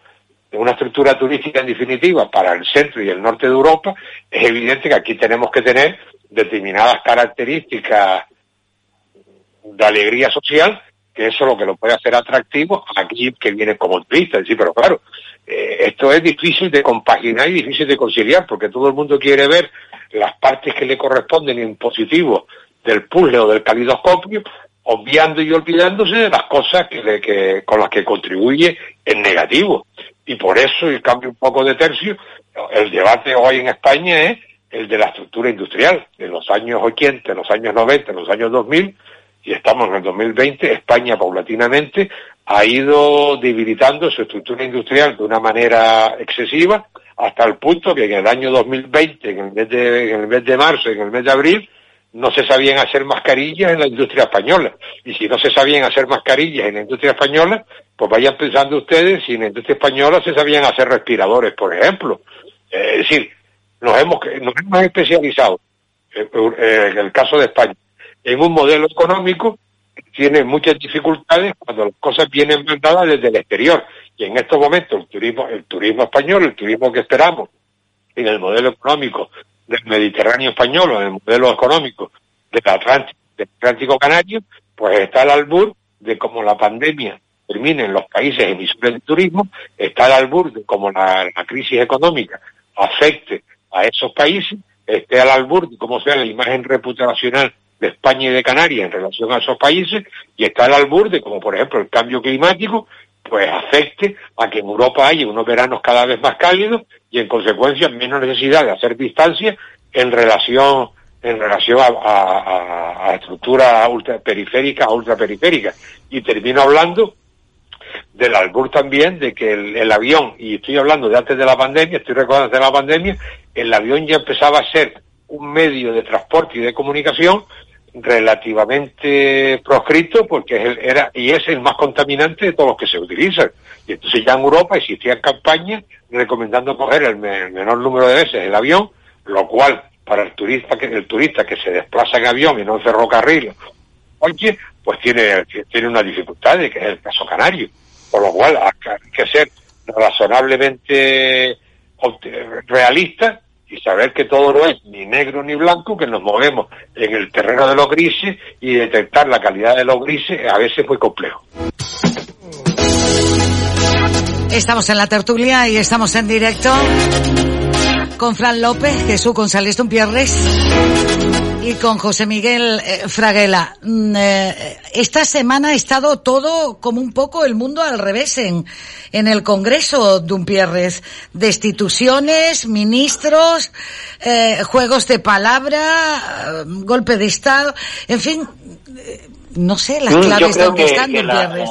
en una estructura turística en definitiva para el centro y el norte de Europa, es evidente que aquí tenemos que tener determinadas características de alegría social, que eso es lo que lo puede hacer atractivo aquí que viene como turista. Sí, pero claro, eh, esto es difícil de compaginar y difícil de conciliar, porque todo el mundo quiere ver las partes que le corresponden en positivo del puzzle o del calidoscopio, obviando y olvidándose de las cosas que, con las que contribuye en negativo. Y por eso, y cambio un poco de tercio, el debate hoy en España es el de la estructura industrial. En los años 80, en los años 90, en los años 2000, y estamos en el 2020, España paulatinamente ha ido debilitando su estructura industrial de una manera excesiva, hasta el punto que en el año 2020, en el mes de, en el mes de marzo, en el mes de abril, no se sabían hacer mascarillas en la industria española. Y si no se sabían hacer mascarillas en la industria española, pues vayan pensando ustedes si en la industria española se sabían hacer respiradores, por ejemplo. Eh, es decir, nos hemos, nos hemos especializado, eh, en el caso de España, en un modelo económico tiene muchas dificultades cuando las cosas vienen mandadas desde el exterior. Y en estos momentos el turismo, español, el turismo que esperamos en el modelo económico del Mediterráneo español o en el modelo económico del Atlántico, Canario, pues está al albur de cómo la pandemia termine en los países emisores de turismo, está al albur de cómo la, crisis económica afecte a esos países, esté al albur de cómo sea la imagen reputacional de España y de Canarias en relación a esos países, y está al albur de como por ejemplo el cambio climático pues afecte a que en Europa haya unos veranos cada vez más cálidos y en consecuencia menos necesidad de hacer distancia en relación en relación a, a, estructuras ultraperiféricas ultraperiféricas. Y termino hablando del albur también de que el, avión, y estoy hablando de antes de la pandemia, estoy recordando de la pandemia, el avión ya empezaba a ser un medio de transporte y de comunicación relativamente proscrito porque era y es el más contaminante de todos los que se utilizan. Y entonces ya en Europa existían campañas recomendando coger el, menor número de veces el avión, lo cual para el turista que el turista que se desplaza en avión y no en ferrocarril, oye, pues tiene tiene una dificultad, que es el caso canario. Por lo cual hay que ser razonablemente realista y saber que todo no es ni negro ni blanco, que nos movemos en el terreno de los grises y detectar la calidad de los grises a veces es muy complejo. Estamos en la tertulia y estamos en directo con Fran López, Jesús González Dumpierres y con José Miguel eh, Fraguela. Mm, eh, esta semana ha estado todo como un poco el mundo al revés en, en el Congreso, Dumpierres. Destituciones, ministros, eh, juegos de palabra, golpe de Estado, en fin, no sé las mm, claves donde están, Dumpierres.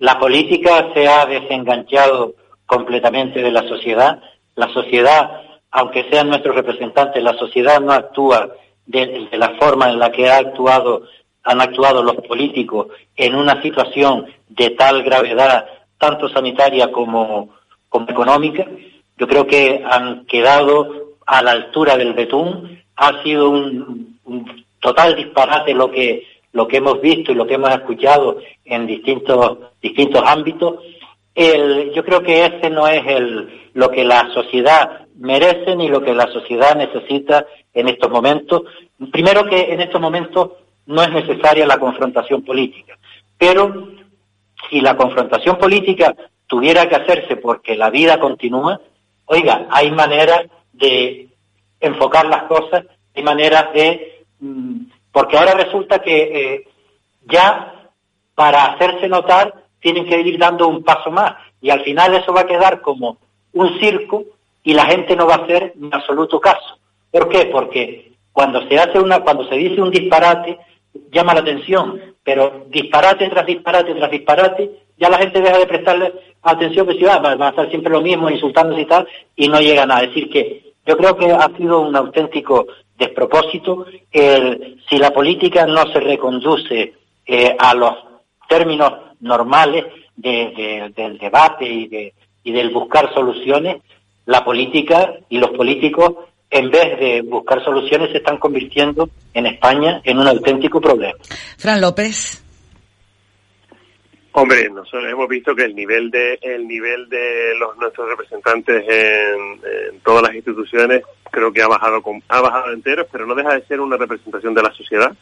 la política se ha desenganchado completamente de la sociedad. La sociedad, aunque sean nuestros representantes, la sociedad no actúa de, la forma en la que ha actuado, han actuado los políticos en una situación de tal gravedad, tanto sanitaria como, como económica, yo creo que han quedado a la altura del betún. Ha sido un, total disparate lo que lo que hemos visto y lo que hemos escuchado en distintos distintos ámbitos. Yo creo que ese no es el, lo que la sociedad merece ni lo que la sociedad necesita en estos momentos. Primero que en estos momentos no es necesaria la confrontación política, pero si la confrontación política tuviera que hacerse porque la vida continúa, oiga, hay maneras de enfocar las cosas, hay maneras de... Mm, porque ahora resulta que eh, ya para hacerse notar tienen que ir dando un paso más y al final eso va a quedar como un circo y la gente no va a hacer ni absoluto caso. ¿Por qué? Porque cuando se hace una, cuando se dice un disparate, llama la atención, pero disparate tras disparate tras disparate, ya la gente deja de prestarle atención que si va, va a estar siempre lo mismo, insultándose y tal, y no llega a nada. Es decir, que yo creo que ha sido un auténtico despropósito el, si la política no se reconduce eh, a los términos normales del debate y, de, y del buscar soluciones, la política y los políticos, en vez de buscar soluciones, se están convirtiendo en España en un auténtico problema. Fran López. Hombre, nosotros hemos visto que el nivel de el nivel de los nuestros representantes en, todas las instituciones creo que ha bajado ha bajado enteros, pero no deja de ser una representación de la sociedad.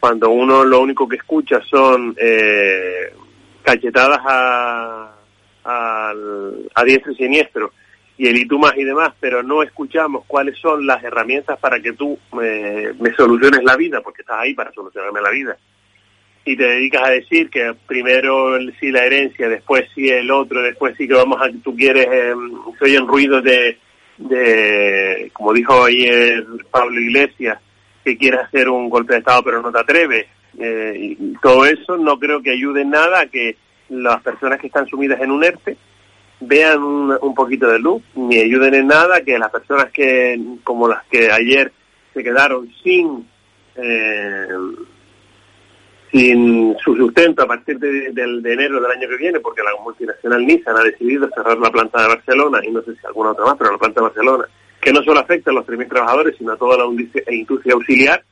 Cuando uno lo único que escucha son eh, cachetadas a, a, diestro y siniestro y el más y demás, pero no escuchamos cuáles son las herramientas para que tú me, me soluciones la vida, porque estás ahí para solucionarme la vida. Y te dedicas a decir que primero sí la herencia, después sí el otro, después sí que vamos a, tú quieres, eh, se oyen ruidos de, de, como dijo ayer Pablo Iglesias, que quieres hacer un golpe de Estado pero no te atreves. Eh, y todo eso no creo que ayude nada a que las personas que están sumidas en un ERTE vean un, poquito de luz, ni ayuden en nada que las personas que, como las que ayer se quedaron sin eh, sin su sustento a partir de, enero del año que viene, porque la multinacional Nissan ha decidido cerrar la planta de Barcelona, y no sé si alguna otra más, pero la planta de Barcelona, que no solo afecta a los 3.000 trabajadores, sino a toda la industria auxiliar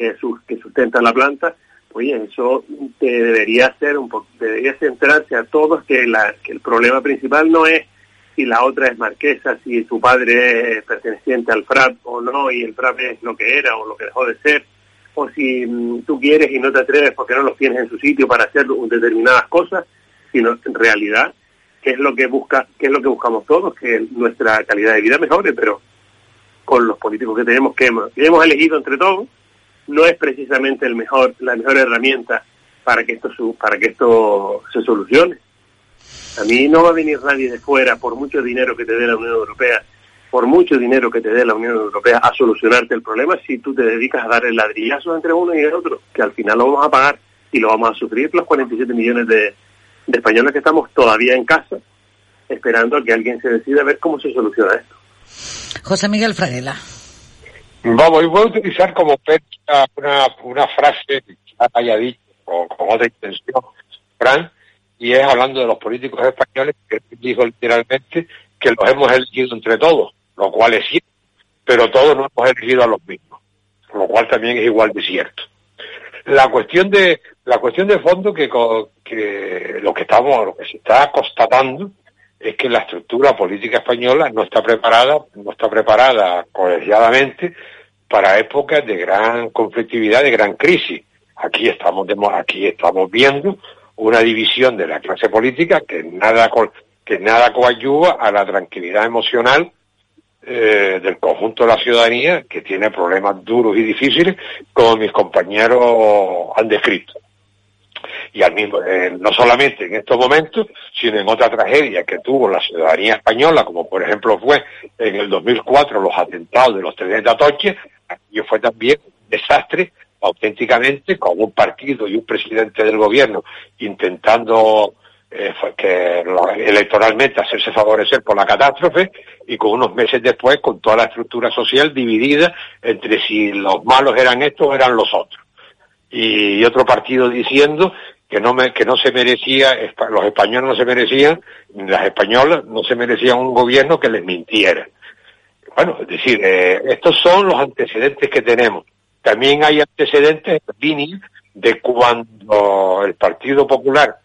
que, que sustenta la planta, oye, eso te debería hacer un poco, debería centrarse a todos que, que el problema principal no es si la otra es marquesa, si su padre es perteneciente al FRAP o no, y el FRAP es lo que era o lo que dejó de ser, o si mm, tú quieres y no te atreves porque no los tienes en su sitio para hacer determinadas cosas, sino en realidad qué es lo que busca, qué es lo que buscamos todos, que nuestra calidad de vida mejore, pero con los políticos que tenemos que que hemos elegido entre todos, no es precisamente el mejor, la mejor herramienta para que esto para que esto se solucione. A mí no va a venir nadie de fuera por mucho dinero que te dé la Unión Europea, por mucho dinero que te dé la Unión Europea a solucionarte el problema si tú te dedicas a dar el ladrillazo entre uno y el otro, que al final lo vamos a pagar y lo vamos a sufrir los 47 millones de, de españoles que estamos todavía en casa esperando a que alguien se decida a ver cómo se soluciona esto. José Miguel Fraguela. Vamos, y voy a utilizar como una, una frase que haya dicho con, otra intención, Fran, y es hablando de los políticos españoles, que dijo literalmente que los hemos elegido entre todos, lo cual es cierto, pero todos no hemos elegido a los mismos, lo cual también es igual de cierto. La cuestión de la cuestión de fondo que, que lo que estamos, lo que se está constatando es que la estructura política española no está preparada, no está preparada colegiadamente para épocas de gran conflictividad, de gran crisis. Aquí estamos, aquí estamos viendo una división de la clase política que nada, que nada a la tranquilidad emocional eh, del conjunto de la ciudadanía que tiene problemas duros y difíciles, como mis compañeros han descrito y al mismo, eh, no solamente en estos momentos, sino en otra tragedia que tuvo la ciudadanía española, como por ejemplo fue en el 2004 los atentados de los trenes de Atoche, y fue también un desastre auténticamente con un partido y un presidente del gobierno intentando eh, que electoralmente hacerse favorecer por la catástrofe y con unos meses después con toda la estructura social dividida entre si los malos eran estos o eran los otros y otro partido diciendo que no me, que no se merecía, los españoles no se merecían, las españolas no se merecían un gobierno que les mintiera. Bueno, es decir, eh, estos son los antecedentes que tenemos. También hay antecedentes en de cuando el Partido Popular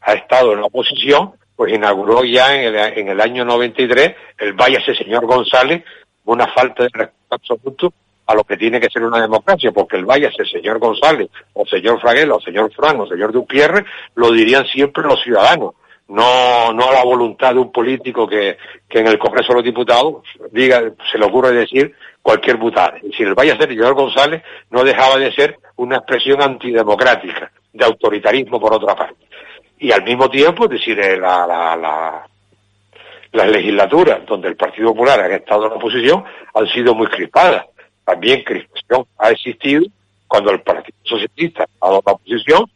ha estado en la oposición, pues inauguró ya en el, en el año 93 el Váyase señor González, una falta de respeto absoluto a lo que tiene que ser una democracia, porque el Váyase señor González, o señor Fraguela, o señor Fran, o señor Dupierre, lo dirían siempre los ciudadanos, no, no a la voluntad de un político que, que en el Congreso de los Diputados diga, se le ocurre decir cualquier butada. Decir, el Váyase señor González no dejaba de ser una expresión antidemocrática, de autoritarismo por otra parte y al mismo tiempo, decir, eh, la, las legislaturas donde el Partido Popular ha estado en la oposición han sido muy crispadas. También crispación ha existido cuando el Partido Socialista ha en la oposición,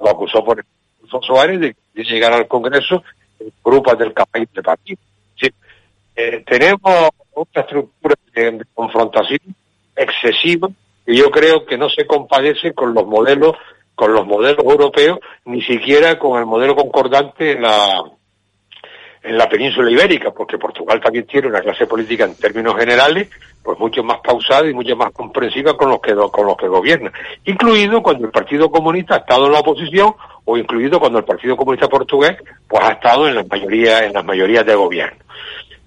lo acusó por Alfonso Suárez de, llegar al Congreso en grupos del país de partido. Eh, tenemos una estructura de confrontación excesiva y yo creo que no se compadece con los modelos con los modelos europeos, ni siquiera con el modelo concordante en la, en la península ibérica, porque Portugal también tiene una clase política en términos generales, pues mucho más pausada y mucho más comprensiva con los que con los que gobierna, incluido cuando el Partido Comunista ha estado en la oposición o incluido cuando el Partido Comunista portugués pues ha estado en las mayorías en las mayorías de gobierno.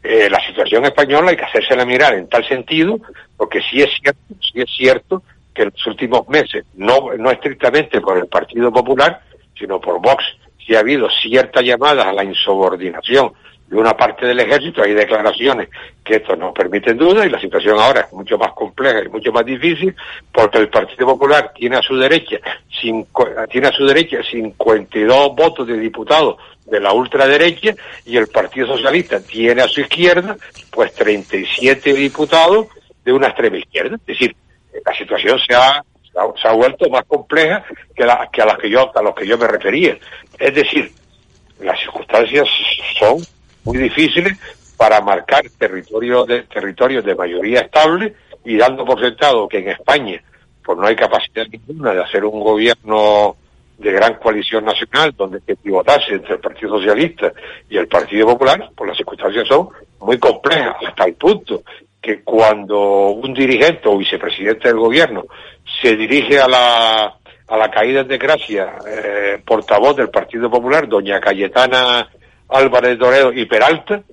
Eh, la situación española hay que hacérsela mirar en tal sentido, porque sí es cierto, sí es cierto que en los últimos meses, no, no estrictamente por el Partido Popular, sino por Vox, si ha habido cierta llamada a la insubordinación de una parte del ejército, hay declaraciones que esto nos permiten duda y la situación ahora es mucho más compleja y mucho más difícil porque el Partido Popular tiene a su derecha cinco, tiene a su derecha 52 votos de diputados de la ultraderecha y el Partido Socialista tiene a su izquierda pues 37 diputados de una extrema izquierda, es decir, la situación se ha, se ha vuelto más compleja que, que a las que yo a los que yo me refería. Es decir, las circunstancias son muy difíciles para marcar territorios de territorios de mayoría estable y dando por sentado que en España pues no hay capacidad ninguna de hacer un gobierno de gran coalición nacional donde se pivotase entre el Partido Socialista y el Partido Popular, pues las circunstancias son muy complejas hasta el punto que cuando un dirigente o vicepresidente del gobierno se dirige a la, a la caída de gracia, eh, portavoz del Partido Popular, doña Cayetana Álvarez Doreo y Peralta,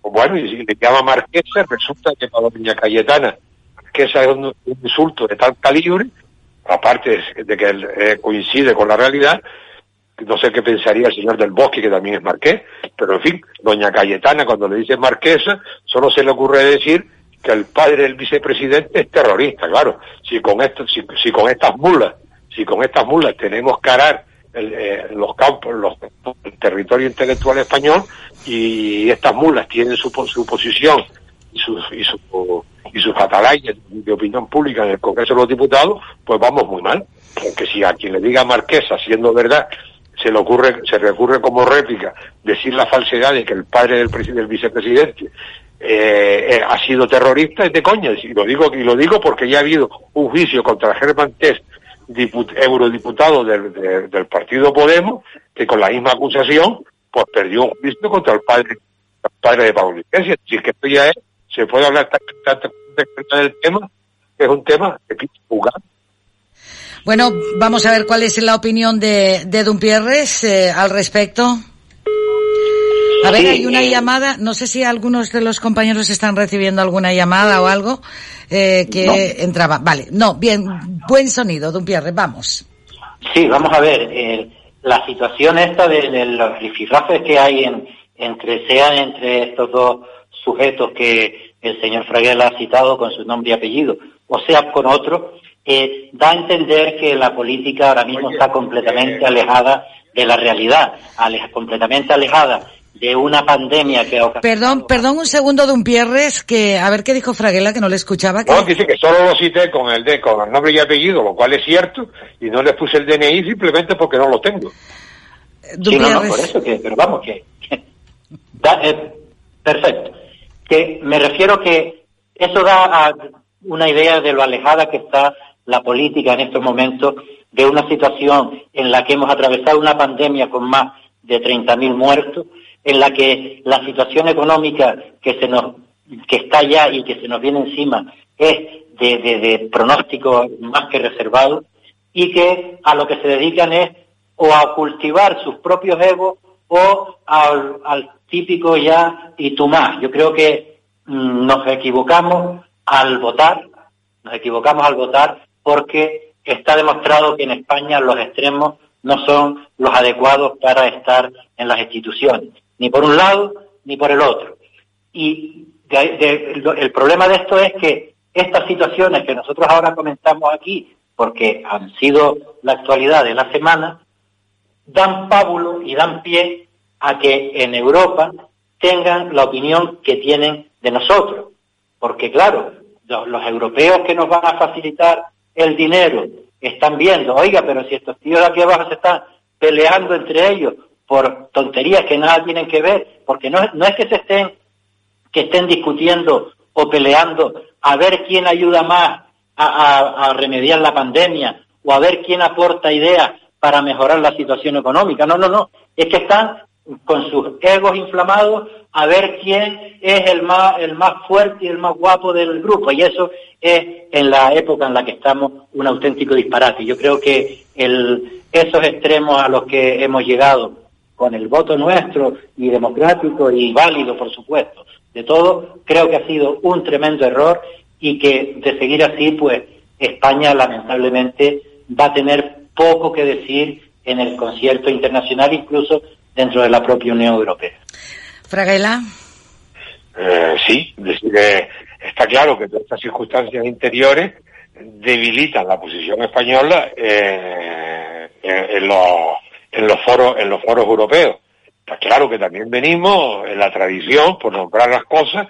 pues bueno, y le llama Marquesa, resulta que para doña Cayetana, Marquesa es un, insulto de tal calibre, aparte de que eh, coincide con la realidad, no sé qué pensaría el señor del Bosque, que también es marqués, pero en fin, doña Cayetana cuando le dice marquesa, solo se le ocurre decir que el padre del vicepresidente es terrorista, claro. Si con estas mulas, si con estas mulas tenemos que arar eh, los campos, el territorio intelectual español y estas mulas tienen su, posición y sus, y, atalayas de opinión pública en el Congreso de los Diputados, pues vamos muy mal. Porque si a quien le diga marquesa, siendo verdad, se le ocurre, se recurre como réplica decir la falsedad de que el padre del vicepresidente eh, eh, ha sido terrorista, es de coña. Y lo digo, y lo digo porque ya ha habido un juicio contra Germán Tess, eurodiputado del, del, partido Podemos, que con la misma acusación, pues perdió un juicio contra el padre, el padre de Pablo Iglesias. Si es que esto ya es, se puede hablar tanto del tema, es un tema que jugar. Bueno, vamos a ver cuál es la opinión de, de Dumpierres eh, al respecto. A ver, hay una llamada, no sé si algunos de los compañeros están recibiendo alguna llamada o algo eh, que entraba. Vale, no, bien, buen sonido, Dumpierre, vamos. Sí, vamos a ver, eh, la situación esta de, los rifirrafes que hay en, entre, sean entre estos dos sujetos que el señor Fraguel ha citado con su nombre y apellido, o sea con otro, eh, da a entender que la política ahora mismo está completamente alejada de la realidad, completamente alejada de una pandemia que ha Perdón, perdón un segundo de un Pierres, que a ver qué dijo Fraguela, que no le escuchaba. Que... No, dice que solo lo cité con el de, con el nombre y apellido, lo cual es cierto, y no le puse el DNI simplemente porque no lo tengo. Sí, no, no, por eso que, pero vamos, que, eh, perfecto. Que me refiero que eso da a una idea de lo alejada que está la política en estos momentos de una situación en la que hemos atravesado una pandemia con más de 30.000 muertos, en la que la situación económica que está ya y que se nos viene encima es de, pronóstico más que reservado y que a lo que se dedican es o a cultivar sus propios egos o al, al típico ya y tú más. Yo creo que mm, nos equivocamos al votar, nos equivocamos al votar porque está demostrado que en España los extremos no son los adecuados para estar en las instituciones, ni por un lado ni por el otro. Y el problema de esto es que estas situaciones que nosotros ahora comentamos aquí, porque han sido la actualidad de la semana, dan pábulo y dan pie a que en Europa tengan la opinión que tienen de nosotros. Porque claro, los, europeos que nos van a facilitar el dinero están viendo, oiga, pero si estos tíos de aquí abajo se están peleando entre ellos por tonterías que nada tienen que ver, porque no, no es que se estén, que estén discutiendo o peleando a ver quién ayuda más a, remediar la pandemia o a ver quién aporta ideas para mejorar la situación económica. No, no, no. Es que están con sus egos inflamados a ver quién es el más, el más fuerte y el más guapo del grupo. Y eso es en la época en la que estamos un auténtico disparate. Yo creo que esos extremos a los que hemos llegado con el voto nuestro y democrático y válido, por supuesto, de todo, creo que ha sido un tremendo error y que de seguir así, pues España lamentablemente va a tener poco que decir en el concierto internacional, incluso dentro de la propia Unión Europea. Fraguela. Eh, sí, decir, está claro que todas estas circunstancias interiores debilitan la posición española eh, en, los, en los foros en los foros europeos. Está claro que también venimos en la tradición, por nombrar las cosas,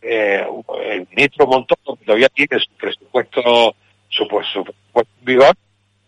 eh, el ministro Montón todavía tiene su presupuesto, su, presupuesto en vigor,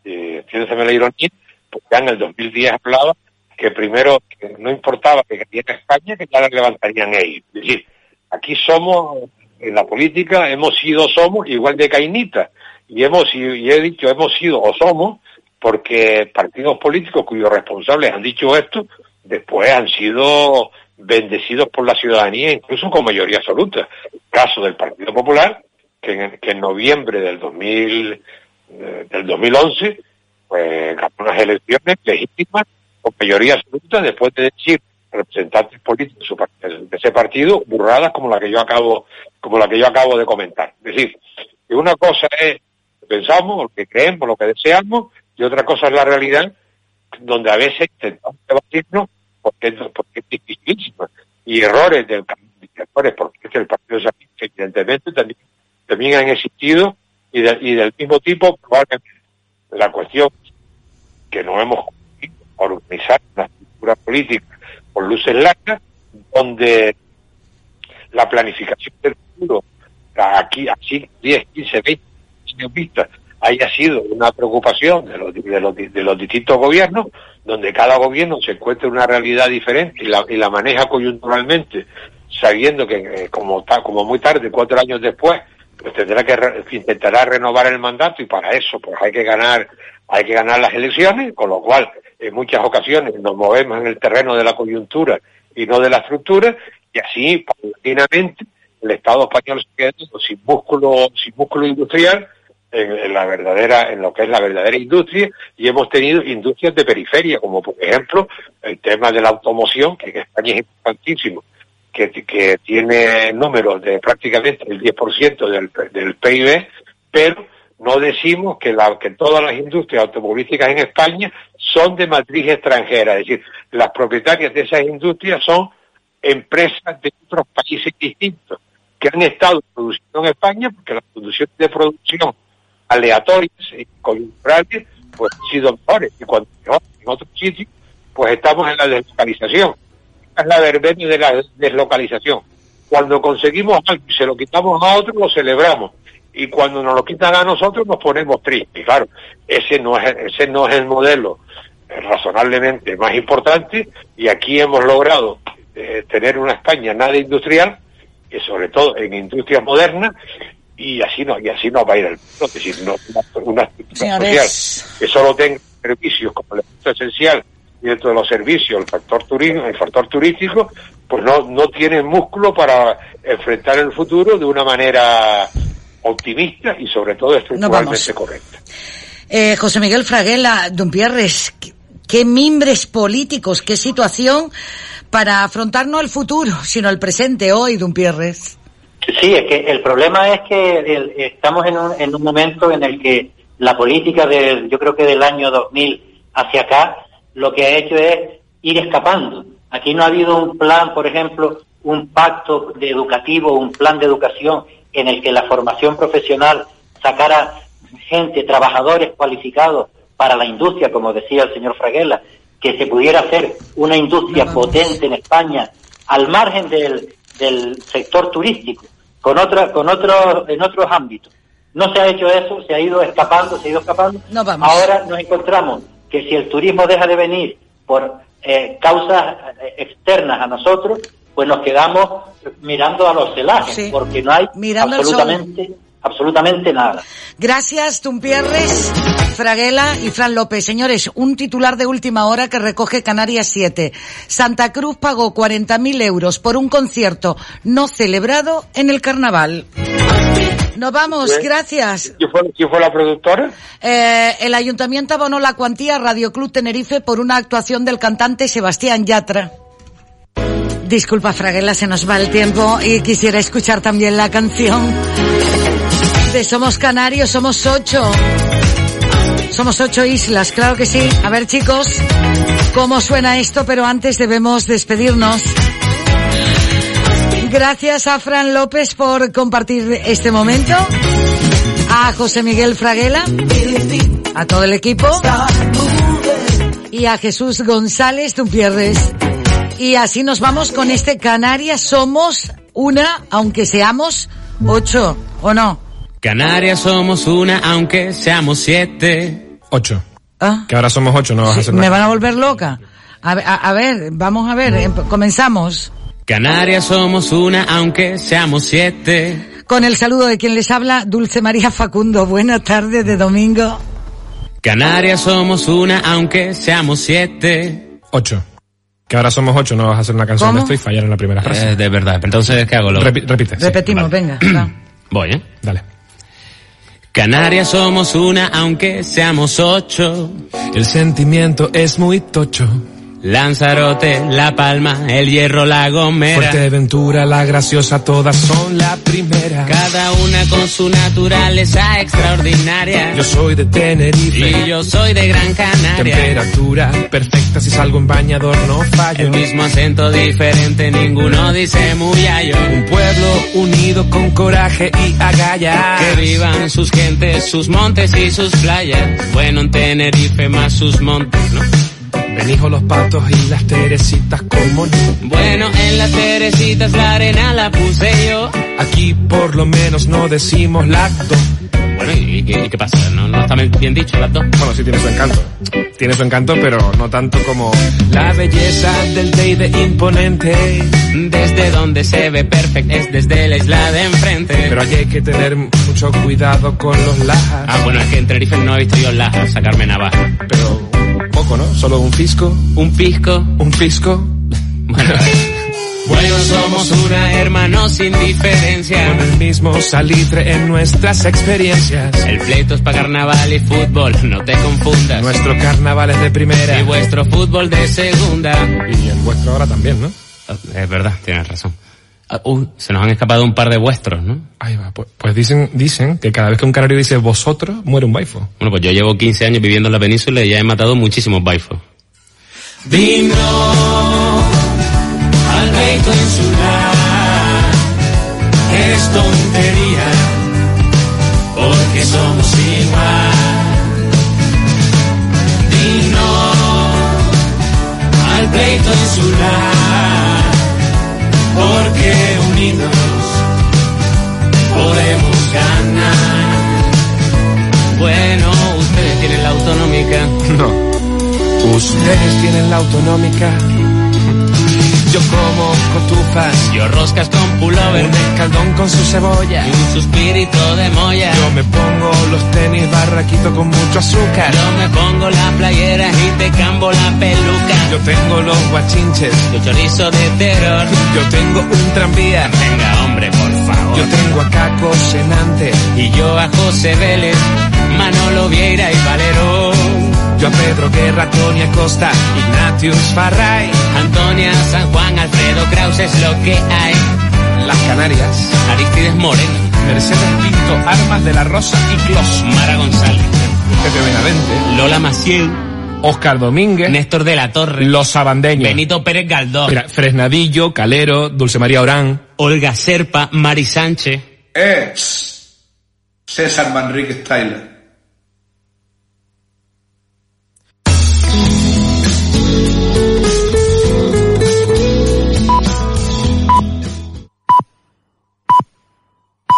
eh, la ironía, porque ya en el 2010 hablaba que primero no importaba que cayera España, que ya la levantarían ellos. Es decir, aquí somos, en la política, hemos sido, somos igual de cainita. Y hemos y he dicho hemos sido o somos, porque partidos políticos cuyos responsables han dicho esto, después han sido bendecidos por la ciudadanía, incluso con mayoría absoluta. Caso del Partido Popular, que en, noviembre del 2000, eh, del 2011, pues ganó unas elecciones legítimas con mayoría absoluta después de decir representantes políticos de ese partido burradas como la que yo acabo como la que yo acabo de comentar. Es decir, que una cosa es pensamos, lo que creemos, lo que deseamos, y otra cosa es la realidad, donde a veces intentamos debatirnos porque, porque es dificilísima. Y errores del errores porque es el Partido Socialista evidentemente también, también han existido y, del mismo tipo probablemente la cuestión que no hemos organizar una estructura política con luces largas, donde la planificación del futuro, aquí, así 10, 15, 20 años vistas, haya sido una preocupación de los, distintos gobiernos, donde cada gobierno se encuentra una realidad diferente y la, maneja coyunturalmente, sabiendo que eh, como, muy tarde, cuatro años después, pues tendrá que intentará renovar el mandato y para eso pues hay que ganar hay que ganar las elecciones, con lo cual en muchas ocasiones nos movemos en el terreno de la coyuntura y no de la estructura, y así, paulatinamente, el Estado español se queda sin músculo, sin músculo industrial en, la verdadera, en lo que es la verdadera industria, y hemos tenido industrias de periferia, como por ejemplo el tema de la automoción, que en España es importantísimo, que, que tiene números de prácticamente el 10% del, del PIB, pero no decimos que, la, que todas las industrias automovilísticas en España son de matriz extranjera, es decir, las propietarias de esas industrias son empresas de otros países distintos que han estado produciendo en España porque las condiciones de producción aleatorias y coyunturales pues han sido mejores y cuando en otros sitios pues estamos en la deslocalización. es la verbena de la deslocalización. Cuando conseguimos algo y se lo quitamos a otro, lo celebramos y cuando nos lo quitan a nosotros nos ponemos tristes. Claro, ese no es, ese no es el modelo razonablemente más importante y aquí hemos logrado eh, tener una España nada industrial, y sobre todo en industrias modernas, y así no, y así no va a ir el mundo, es decir, no, una, estructura social que solo tenga servicios como el elemento esencial y dentro de los servicios el factor turismo, el factor turístico, pues no, no tiene músculo para enfrentar el futuro de una manera optimista y sobre todo estructuralmente correcta. Eh, José Miguel Fraguela, Don Pierres, qué mimbres políticos, qué situación para afrontar no el futuro, sino el presente hoy, Dumpierres. Sí, es que el problema es que el- estamos en un, en un momento en el que la política del, yo creo que del año 2000 hacia acá, lo que ha hecho es ir escapando. Aquí no ha habido un plan, por ejemplo, un pacto de educativo, un plan de educación en el que la formación profesional sacara gente, trabajadores cualificados para la industria, como decía el señor Fraguela, que se pudiera hacer una industria potente en España al margen del, del sector turístico, con otra, con otros, en otros ámbitos. No se ha hecho eso, se ha ido escapando, se ha ido escapando. No vamos. Ahora nos encontramos que si el turismo deja de venir por eh, causas eh, externas a nosotros, pues nos quedamos mirando a los celajes, Sí. porque no hay Mirando sol. Absolutamente, nada. Gracias, Tumpierres, Fraguela y Fran López. Señores, un titular de última hora que recoge Canarias 7. Santa Cruz pagó 40.000 euros por un concierto no celebrado en el carnaval. Nos vamos, Bien. gracias. ¿Quién fue, quién fue la productora? Eh, el ayuntamiento abonó la cuantía a Radio Club Tenerife por una actuación del cantante Sebastián Yatra. Disculpa, Fraguela, se nos va el tiempo y quisiera escuchar también la canción Somos Canarios, somos ocho. Somos ocho islas, claro que sí. A ver, chicos, cómo suena esto, pero antes debemos despedirnos. Gracias a Fran López por compartir este momento. A José Miguel Fraguela. A todo el equipo. Y a Jesús González, tú pierdes. Y así nos vamos con este Canarias. Somos una, aunque seamos ocho, ¿o no? Canarias somos una, aunque seamos siete. Ocho. Ah. Que ahora somos ocho, no vas a hacer Me nada. van a volver loca. A, ver- a- a ver, vamos a ver, em- comenzamos. Canarias somos una, aunque seamos siete. Con el saludo de quien les habla, Dulce María Facundo. Buenas tardes de domingo. Canarias somos una, aunque seamos siete. Ocho. Que ahora somos ocho, no vas a hacer una canción ¿Cómo? de esto y fallar en la primera frase. Eh, de verdad, pero entonces, ¿qué hago? Lo- Repi- repite. sí. Repetimos, venga. Voy, ¿eh? Dale. Canarias somos una, aunque seamos ocho. El sentimiento es muy tocho. Lanzarote, La Palma, El Hierro, La Gomera. Fuerteventura, la graciosa, todas son la primera. Cada una con su naturaleza extraordinaria. Yo soy de Tenerife. Y yo soy de Gran Canaria. Temperatura perfecta, si salgo en bañador no fallo. El mismo acento diferente, ninguno dice muy yo. Un pueblo unido con coraje y agallas. Que vivan sus gentes, sus montes y sus playas. Bueno, en Tenerife más sus montes, ¿no? Benijo los patos y las teresitas como no. Bueno, en las teresitas la arena la puse yo. Aquí por lo menos no decimos lacto. Bueno, ¿y, qué- y qué pasa? ¿No, ¿No está bien dicho las dos? Bueno, sí tiene su encanto. Tiene su encanto, pero no tanto como la belleza del Teide imponente. Desde donde se ve perfecto es desde la isla de enfrente. Pero allí hay que tener mucho cuidado con los lajas. Ah, bueno, es que en Tenerife no he visto yo lajas sacarme navaja. Pero poco, ¿no? Solo un fisco, Un pisco. un fisco. Bueno, bueno, somos una, hermanos sin diferencia. Con el mismo salitre en nuestras experiencias. El pleito es para carnaval y fútbol, no te confundas. Nuestro carnaval es de primera. Y vuestro fútbol de segunda. Y el vuestro ahora también, ¿no? Es verdad, tienes razón. Uy, se nos han escapado un par de vuestros, ¿no? Ahí va. Pues, pues dicen, dicen que cada vez que un canario dice vosotros, muere un baifo. Bueno, pues yo llevo 15 años viviendo en la península y ya he matado muchísimos baifos. Vino al pleito insular. Es tontería, porque somos igual. Vino al pleito insular, No. Ustedes tienen la autonómica. Yo como cotufas. Yo roscas con pullover. Un escaldón con su cebolla. y un suspirito de moya. Yo me pongo los tenis barraquito con mucho azúcar. Yo me pongo la playera y te cambo la peluca. Yo tengo los guachinches. Yo chorizo de terror. Yo tengo un tranvía. Venga, hombre, por favor. Yo tengo a Caco Senante. Y yo a José Vélez, Manolo Vieira y Valero. Yo a Pedro Guerra, Tony Acosta, Ignatius Farray, Antonia, San Juan, Alfredo Kraus es lo que hay. Las Canarias, Aristides Moreno, Mercedes Pinto, Armas de la Rosa y Clos, Mara González, Pepe Benavente, Lola Maciel, Oscar Domínguez, Néstor de la Torre, Los Sabandeños, Benito Pérez Galdós, Mira, Fresnadillo, Calero, Dulce María Orán, Olga Serpa, Mari Sánchez. Eh, César Manrique Tyler.